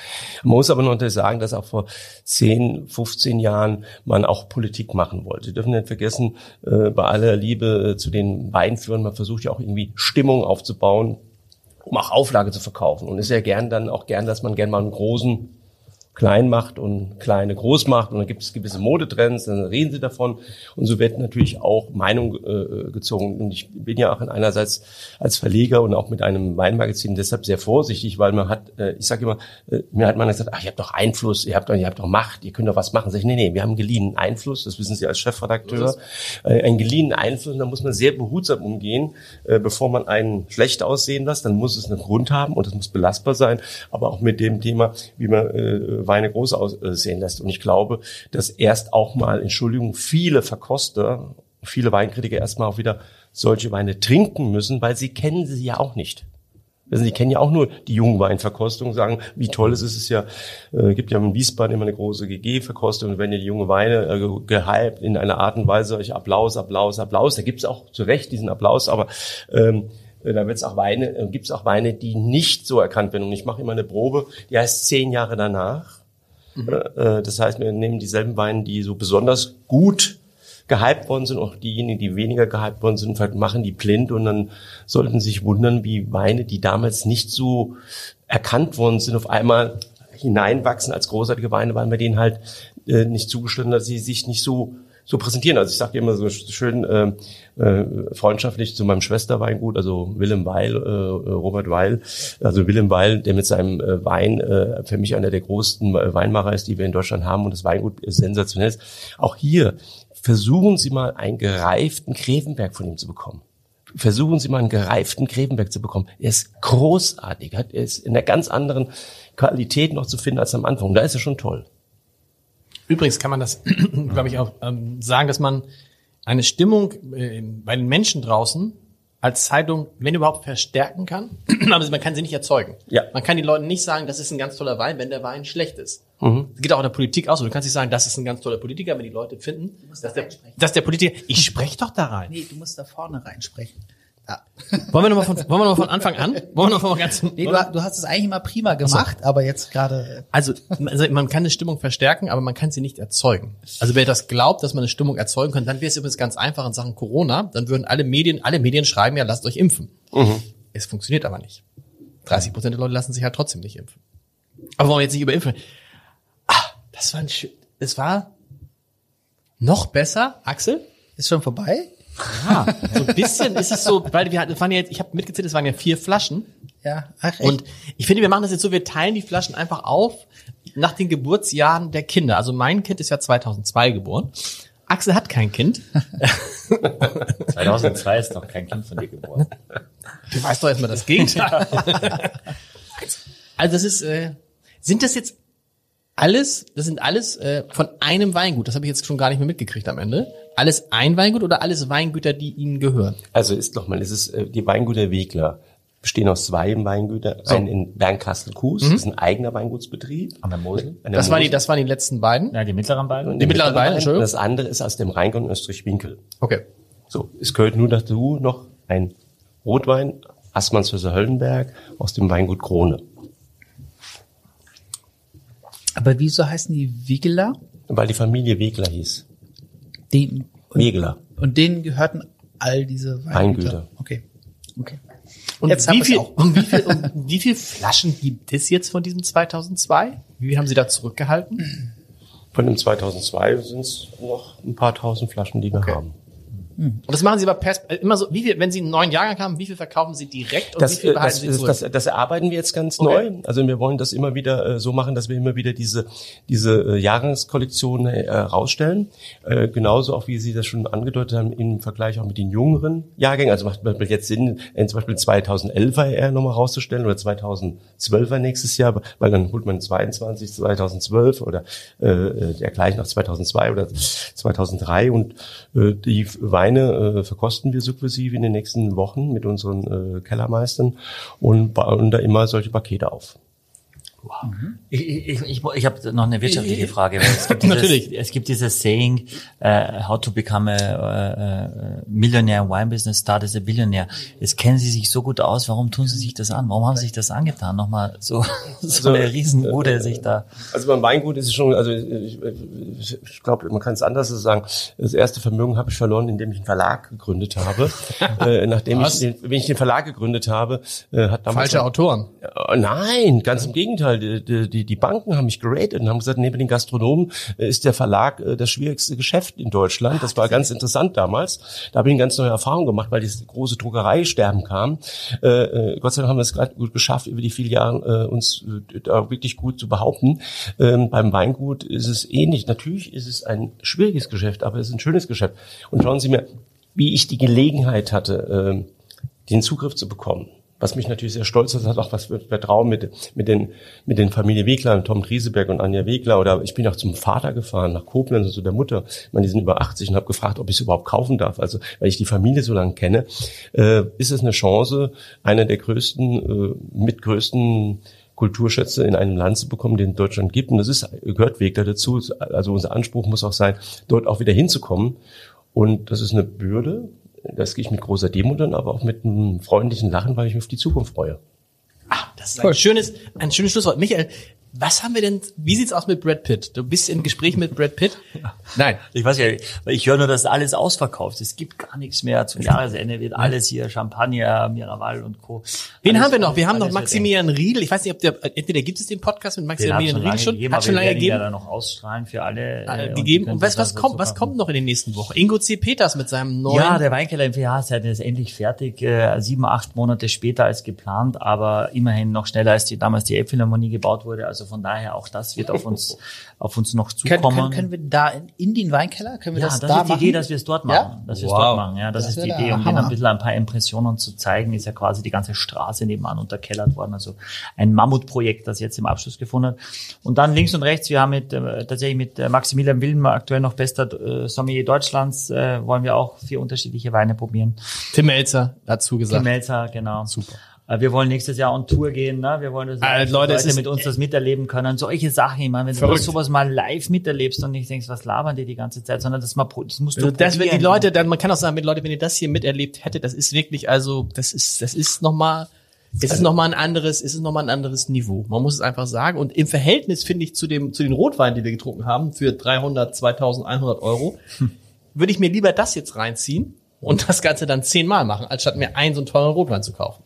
Speaker 5: Man muss aber noch sagen, dass auch vor 10, 15 Jahren man auch Politik machen wollte. Sie dürfen nicht vergessen, äh, bei aller Liebe äh, zu den Weinführern, man versucht ja auch irgendwie Stimmung aufzubauen, um auch Auflage zu verkaufen. Und ist ja gern dann auch gern, dass man gern mal einen großen klein macht und kleine groß macht. Und dann gibt es gewisse Modetrends, dann reden sie davon. Und so wird natürlich auch Meinung äh, gezogen. Und ich bin ja auch in einerseits als Verleger und auch mit einem Weinmagazin deshalb sehr vorsichtig, weil man hat, äh, ich sage immer, äh, mir hat man gesagt, ach, ihr habt doch Einfluss, ihr habt doch, ihr habt doch Macht, ihr könnt doch was machen. Sag ich, nee, nee, wir haben geliehenen Einfluss, das wissen Sie als Chefredakteur, äh, einen geliehenen Einfluss und da muss man sehr behutsam umgehen, äh, bevor man einen schlecht aussehen lässt, dann muss es einen Grund haben und es muss belastbar sein, aber auch mit dem Thema, wie man äh, Weine groß aussehen lässt. Und ich glaube, dass erst auch mal, Entschuldigung, viele Verkoster, viele Weinkritiker erstmal auch wieder solche Weine trinken müssen, weil sie kennen sie ja auch nicht. Also die kennen ja auch nur die Jungweinverkostung, sagen, wie toll es ist. Es ja, äh, gibt ja in Wiesbaden immer eine große GG-Verkostung und wenn ja die junge Weine äh, ge- gehypt in einer Art und Weise, ich Applaus, Applaus, Applaus, da gibt's auch zu Recht diesen Applaus, aber ähm, äh, da wird's auch Weine, äh, gibt's auch Weine, die nicht so erkannt werden. Und ich mache immer eine Probe, die heißt zehn Jahre danach. Äh, Das heißt, wir nehmen dieselben Weine, die so besonders gut gehypt worden sind, auch diejenigen, die weniger gehypt worden sind, vielleicht machen die blind und dann sollten sie sich wundern, wie Weine, die damals nicht so erkannt worden sind, auf einmal hineinwachsen als großartige Weine, weil wir denen halt äh, nicht zugestanden, dass sie sich nicht so so präsentieren. Also ich sage immer so schön äh, äh, freundschaftlich zu meinem Schwesterweingut, also Willem Weil, äh, Robert Weil, also Willem Weil, der mit seinem äh, Wein äh, für mich einer der größten äh, Weinmacher ist, die wir in Deutschland haben und das Weingut ist sensationell. ist. Auch hier versuchen Sie mal einen gereiften Grevenberg von ihm zu bekommen. Versuchen Sie mal einen gereiften Grevenberg zu bekommen. Er ist großartig, er ist in einer ganz anderen Qualität noch zu finden als am Anfang. Da ist er schon toll.
Speaker 2: Übrigens kann man das, [CLEARS THROAT] glaube ich, auch ähm, sagen, dass man eine Stimmung äh, bei den Menschen draußen als Zeitung, wenn überhaupt, verstärken kann. [CLEARS THROAT] Aber man kann sie nicht erzeugen.
Speaker 5: Ja.
Speaker 2: Man kann den Leuten nicht sagen, das ist ein ganz toller Wein, wenn der Wein schlecht ist.
Speaker 5: Mhm.
Speaker 2: Das geht auch in der Politik aus. Du kannst nicht sagen, das ist ein ganz toller Politiker, wenn die Leute finden, dass
Speaker 3: da
Speaker 2: der, dass der Politiker, ich spreche doch da rein.
Speaker 3: Nee, du musst da vorne reinsprechen. Ja.
Speaker 2: Wollen wir nochmal von, wollen wir noch mal von Anfang an? Wollen wir noch mal ganz,
Speaker 3: Nee, du, du hast es eigentlich immer prima gemacht, aber jetzt gerade.
Speaker 2: Also, also man kann eine Stimmung verstärken, aber man kann sie nicht erzeugen. Also wer das glaubt, dass man eine Stimmung erzeugen kann, dann wäre es übrigens ganz einfach in Sachen Corona. Dann würden alle Medien, alle Medien schreiben ja, lasst euch impfen. Es funktioniert aber nicht. 30 Prozent der Leute lassen sich halt trotzdem nicht impfen. Aber wollen wir jetzt nicht über impfen? Ah, das war ein schön, es war noch besser, Axel.
Speaker 3: Ist schon vorbei?
Speaker 2: Ja, so ein bisschen ist es so, weil wir hatten, es waren ja jetzt, ich habe mitgezählt, es waren ja vier Flaschen.
Speaker 3: Ja, ach, echt?
Speaker 2: Und ich finde, wir machen das jetzt so, wir teilen die Flaschen einfach auf nach den Geburtsjahren der Kinder. Also mein Kind ist ja 2002 geboren. Axel hat kein Kind. [LAUGHS]
Speaker 4: 2002 ist noch kein Kind von dir geboren.
Speaker 2: Du weißt doch erstmal das Gegenteil. also das ist, äh, sind das jetzt alles, das sind alles äh, von einem Weingut. Das habe ich jetzt schon gar nicht mehr mitgekriegt am Ende. Alles ein Weingut oder alles Weingüter, die ihnen gehören?
Speaker 5: Also ist nochmal, es ist äh, die Weingüter Wegler bestehen aus zwei Weingüter, einen in Bernkastel-Kues, das ist ein eigener Weingutsbetrieb.
Speaker 4: An der Mosel?
Speaker 5: An der
Speaker 2: Das waren die,
Speaker 5: Mosel.
Speaker 2: das waren die letzten beiden.
Speaker 4: Ja, die mittleren beiden.
Speaker 2: Die mittleren beiden, Entschuldigung.
Speaker 5: Das andere ist aus dem Rheingang Österreich-Winkel.
Speaker 2: Okay.
Speaker 5: So, es gehört nur dazu noch ein Rotwein, Assmannsflösser Höllenberg aus dem Weingut Krone.
Speaker 3: Aber wieso heißen die Wiegeler?
Speaker 5: Weil die Familie Wegler hieß.
Speaker 3: Den, und,
Speaker 5: Wegler.
Speaker 3: und denen gehörten all diese Weingüter.
Speaker 5: Weingüter.
Speaker 3: Okay. Okay.
Speaker 2: Und
Speaker 3: Jetzt haben
Speaker 2: wie viel,
Speaker 3: auch. [LAUGHS]
Speaker 2: und wie viel, und wie viel Flaschen gibt es jetzt von diesem 2002? Wie viel haben Sie da zurückgehalten?
Speaker 5: Von dem 2002 sind es noch ein paar tausend Flaschen, die wir haben.
Speaker 2: Und das machen Sie aber pers äh, immer so, wie viel, wenn Sie einen neuen Jahrgang haben, wie viel verkaufen Sie direkt und wie
Speaker 5: Das,
Speaker 2: viel
Speaker 5: äh,
Speaker 2: behalten
Speaker 5: das,
Speaker 2: Sie zurück?
Speaker 5: das, das erarbeiten wir jetzt ganz
Speaker 2: Okay.
Speaker 5: neu. Also wir wollen das immer wieder äh, so machen, dass wir immer wieder diese, diese äh, Jahrgangskollektion äh, rausstellen. Äh, genauso auch, wie Sie das schon angedeutet haben, im Vergleich auch mit den jüngeren Jahrgängen. Also macht jetzt Sinn, äh, zum Beispiel 2011er eher nochmal rauszustellen oder 2012er nächstes Jahr, weil dann holt man 22, 2012 oder äh, äh, dergleichen noch 2002 oder 2003 und äh, die Weine äh, verkosten wir sukzessive in den nächsten Wochen mit unseren äh, Kellermeistern und bauen da immer solche Pakete auf.
Speaker 4: Ich, ich, ich, ich habe noch eine wirtschaftliche Frage. Es gibt [LAUGHS] dieses,
Speaker 2: Natürlich.
Speaker 4: Es gibt dieses Saying, uh, how to become a, a, a millionaire in wine business, start as a billionaire. Jetzt kennen Sie sich so gut aus, warum tun Sie sich das an? Warum haben Sie sich das angetan? Nochmal so, [LAUGHS] so eine Riesenbude sich da.
Speaker 5: Also beim Weingut ist es schon, also ich, ich, ich glaube, man kann es anders sagen. Das erste Vermögen habe ich verloren, indem ich einen Verlag gegründet habe. [LAUGHS] äh, nachdem
Speaker 2: Was?
Speaker 5: ich, den, wenn ich den Verlag gegründet habe, äh, hat damals
Speaker 2: Falsche Autoren.
Speaker 5: Äh, Nein, ganz im Gegenteil. Die, die, die Banken haben mich geratet und haben gesagt, neben den Gastronomen äh, ist der Verlag äh, das schwierigste Geschäft in Deutschland. Das war ganz interessant damals. Da habe ich eine ganz neue Erfahrung gemacht, weil das große Druckereisterben kam. Äh, äh, Gott sei Dank haben wir es gerade gut geschafft, über die vielen Jahre äh, uns äh, da wirklich gut zu behaupten. Ähm, beim Weingut ist es ähnlich. Natürlich ist es ein schwieriges Geschäft, aber es ist ein schönes Geschäft. Und schauen Sie mir, wie ich die Gelegenheit hatte, äh, den Zugriff zu bekommen. Was mich natürlich sehr stolz hat, auch was für Vertrauen mit, mit den, mit den Familie Wegler, Tom Drieseberg und Anja Wegler. Oder ich bin auch zum Vater gefahren, nach Koblenz, also der Mutter. Ich meine, die sind über 80 und habe gefragt, ob ich es überhaupt kaufen darf. Also, weil ich die Familie so lange kenne, äh, ist es eine Chance, einer der größten, äh, mit größten Kulturschätze in einem Land zu bekommen, den Deutschland gibt. Und das ist, gehört Wegler dazu. Also unser Anspruch muss auch sein, dort auch wieder hinzukommen. Und das ist eine Bürde, das gehe ich mit großer Demut an, aber auch mit einem freundlichen Lachen, weil ich mich auf die Zukunft freue.
Speaker 2: Ah, das ist ein schönes, ein schönes Schlusswort. Michael, was haben wir denn, wie sieht's aus mit Brad Pitt? Du bist im Gespräch mit Brad Pitt? [LAUGHS] Nein.
Speaker 4: Ich weiß ja, weil ich höre nur, dass alles ausverkauft. ist. Es gibt gar nichts mehr. Zum Jahresende wird alles hier Champagner, Miraval und Co.
Speaker 2: Wen
Speaker 4: alles,
Speaker 2: haben wir noch? Wir haben noch Maximilian Riedel. Ich weiß nicht, ob der, entweder gibt es den Podcast mit Maximilian Riedel schon,
Speaker 4: gegeben,
Speaker 2: hat schon lange
Speaker 4: ja
Speaker 2: gegeben.
Speaker 4: dann noch ausstrahlen für alle.
Speaker 2: äh,
Speaker 4: äh,
Speaker 2: gegeben.
Speaker 4: die
Speaker 2: Und was,
Speaker 4: sich
Speaker 2: was kommt, was kommt noch in den nächsten Wochen? Ingo C. Peters mit seinem neuen.
Speaker 4: Ja, der Weinkeller im PH ist jetzt endlich fertig, äh, sieben, acht Monate später als geplant, aber immerhin noch schneller als die damals die Elbphilharmonie gebaut wurde. Also von daher auch das wird auf uns [LAUGHS] auf uns noch
Speaker 3: Können,
Speaker 4: zukommen.
Speaker 3: können, können wir da in, in den Weinkeller, können wir
Speaker 4: ja,
Speaker 3: das,
Speaker 4: das,
Speaker 3: da
Speaker 4: ist die
Speaker 3: machen?
Speaker 4: Idee, dass wir es dort machen.
Speaker 3: Ja?
Speaker 4: Dass wir es
Speaker 2: Wow.
Speaker 4: dort machen. Ja, das,
Speaker 3: Das
Speaker 4: ist die Idee, um denen
Speaker 3: Hammer.
Speaker 4: ein bisschen ein paar Impressionen zu zeigen. Ist ja quasi die ganze Straße nebenan unterkellert worden. Also ein Mammutprojekt, das jetzt im Abschluss gefunden hat. Und dann links und rechts, wir haben mit äh, tatsächlich mit äh, Maximilian Wilm, aktuell noch bester äh, Sommelier Deutschlands, äh, wollen wir auch vier unterschiedliche Weine probieren.
Speaker 2: Tim Melzer dazu gesagt.
Speaker 4: Tim Melzer, genau. Super. Wir wollen nächstes Jahr on Tour gehen, ne? Wir wollen, dass
Speaker 2: Äh,
Speaker 4: Leute,
Speaker 2: Leute,
Speaker 4: mit uns das miterleben können. Solche Sachen, ich meine, wenn
Speaker 2: Verrückt.
Speaker 4: du sowas mal live miterlebst und nicht denkst, was labern die die ganze Zeit, sondern das mal, das musst du
Speaker 2: Also das, wenn die. Leute, dann, man kann auch sagen, wenn Leute, wenn ihr das hier miterlebt hättet, das ist wirklich, also, das ist, das ist nochmal, es ist nochmal ein anderes, es ist nochmal ein anderes Niveau. Man muss es einfach sagen. Und im Verhältnis, finde ich, zu dem, zu den Rotweinen, die wir getrunken haben, für 300, 2100 Euro, würde ich mir lieber das jetzt reinziehen und das Ganze dann zehnmal machen, als statt mir einen so einen teuren Rotwein zu kaufen.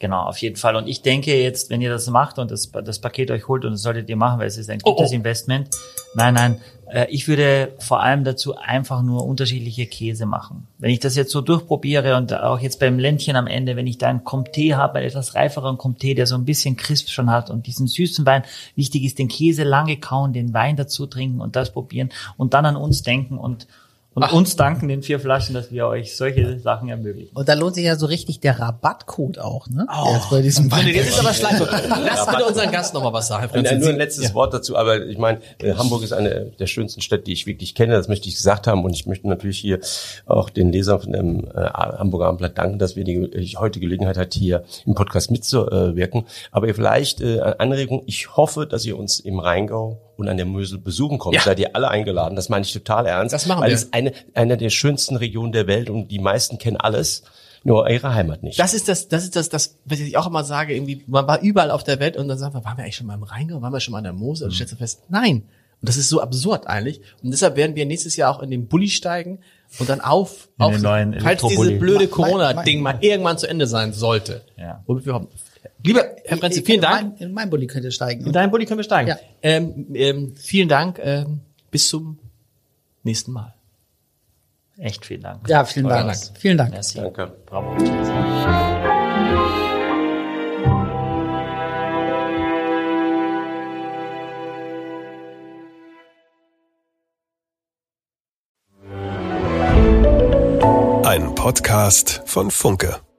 Speaker 4: Genau, auf jeden Fall. Und ich denke jetzt, wenn ihr das macht und das, das Paket euch holt, und das solltet ihr machen, weil es ist ein
Speaker 2: Oh,
Speaker 4: gutes
Speaker 2: oh.
Speaker 4: Investment. Nein, nein, äh, ich würde vor allem dazu einfach nur unterschiedliche Käse machen. Wenn ich das jetzt so durchprobiere und auch jetzt beim Ländchen am Ende, wenn ich da einen Comté habe, einen etwas reiferen Comté, der so ein bisschen Crisp schon hat und diesen süßen Wein, wichtig ist, den Käse lange kauen, den Wein dazu trinken und das probieren und dann an uns denken und und uns danken den vier Flaschen, dass wir euch solche Sachen ermöglichen.
Speaker 3: Und da lohnt sich ja so richtig der Rabattcode auch, ne? Der ist bei diesem Wein
Speaker 2: jetzt ist aber Schleife. Lass bitte unseren Gast nochmal was sagen. Herr
Speaker 5: Und, nur ein letztes
Speaker 2: Ja.
Speaker 5: Wort dazu, aber ich meine, äh, Hamburg ist eine der schönsten Städte, die ich wirklich kenne, das möchte ich gesagt haben und ich möchte natürlich hier auch den Lesern von dem äh, Hamburger Abendblatt danken, dass wir die äh, heute Gelegenheit hat, hier im Podcast mitzuwirken. Aber ihr vielleicht äh, eine Anregung, ich hoffe, dass ihr uns im Rheingau und an der Mösel besuchen kommt.
Speaker 2: Ja.
Speaker 5: Seid ihr alle eingeladen, das meine ich total ernst.
Speaker 2: Das machen
Speaker 5: weil
Speaker 2: wir.
Speaker 5: es eine, eine der schönsten Regionen der Welt und die meisten kennen alles, nur ihre Heimat nicht.
Speaker 2: Das ist das, das ist das, das, was ich auch immer sage, irgendwie, man war überall auf der Welt und dann sagt man, waren wir eigentlich schon mal im Rheingau, waren wir schon mal an der Mosel? Und stellst du fest, nein. Und das ist so absurd eigentlich. Und deshalb werden wir nächstes Jahr auch in den Bulli steigen und dann auf,
Speaker 4: In
Speaker 2: auf falls diese
Speaker 4: Elektrobully.
Speaker 2: blöde Corona-Ding mal irgendwann zu Ende sein sollte.
Speaker 4: Ja.
Speaker 2: Womit wir hoffen. Lieber Herr Prenze, vielen Dank.
Speaker 3: In, mein, in meinem Bulli könnt ihr steigen.
Speaker 2: In deinen Bulli können wir steigen.
Speaker 3: Ja.
Speaker 2: Ähm, ähm, vielen Dank. Ähm, bis zum nächsten Mal.
Speaker 4: Echt vielen Dank.
Speaker 3: ja, vielen Dank.
Speaker 2: Dank.
Speaker 3: Vielen Dank.
Speaker 4: Merci.
Speaker 5: Danke.
Speaker 4: Bravo.
Speaker 6: Ein Podcast von Funke.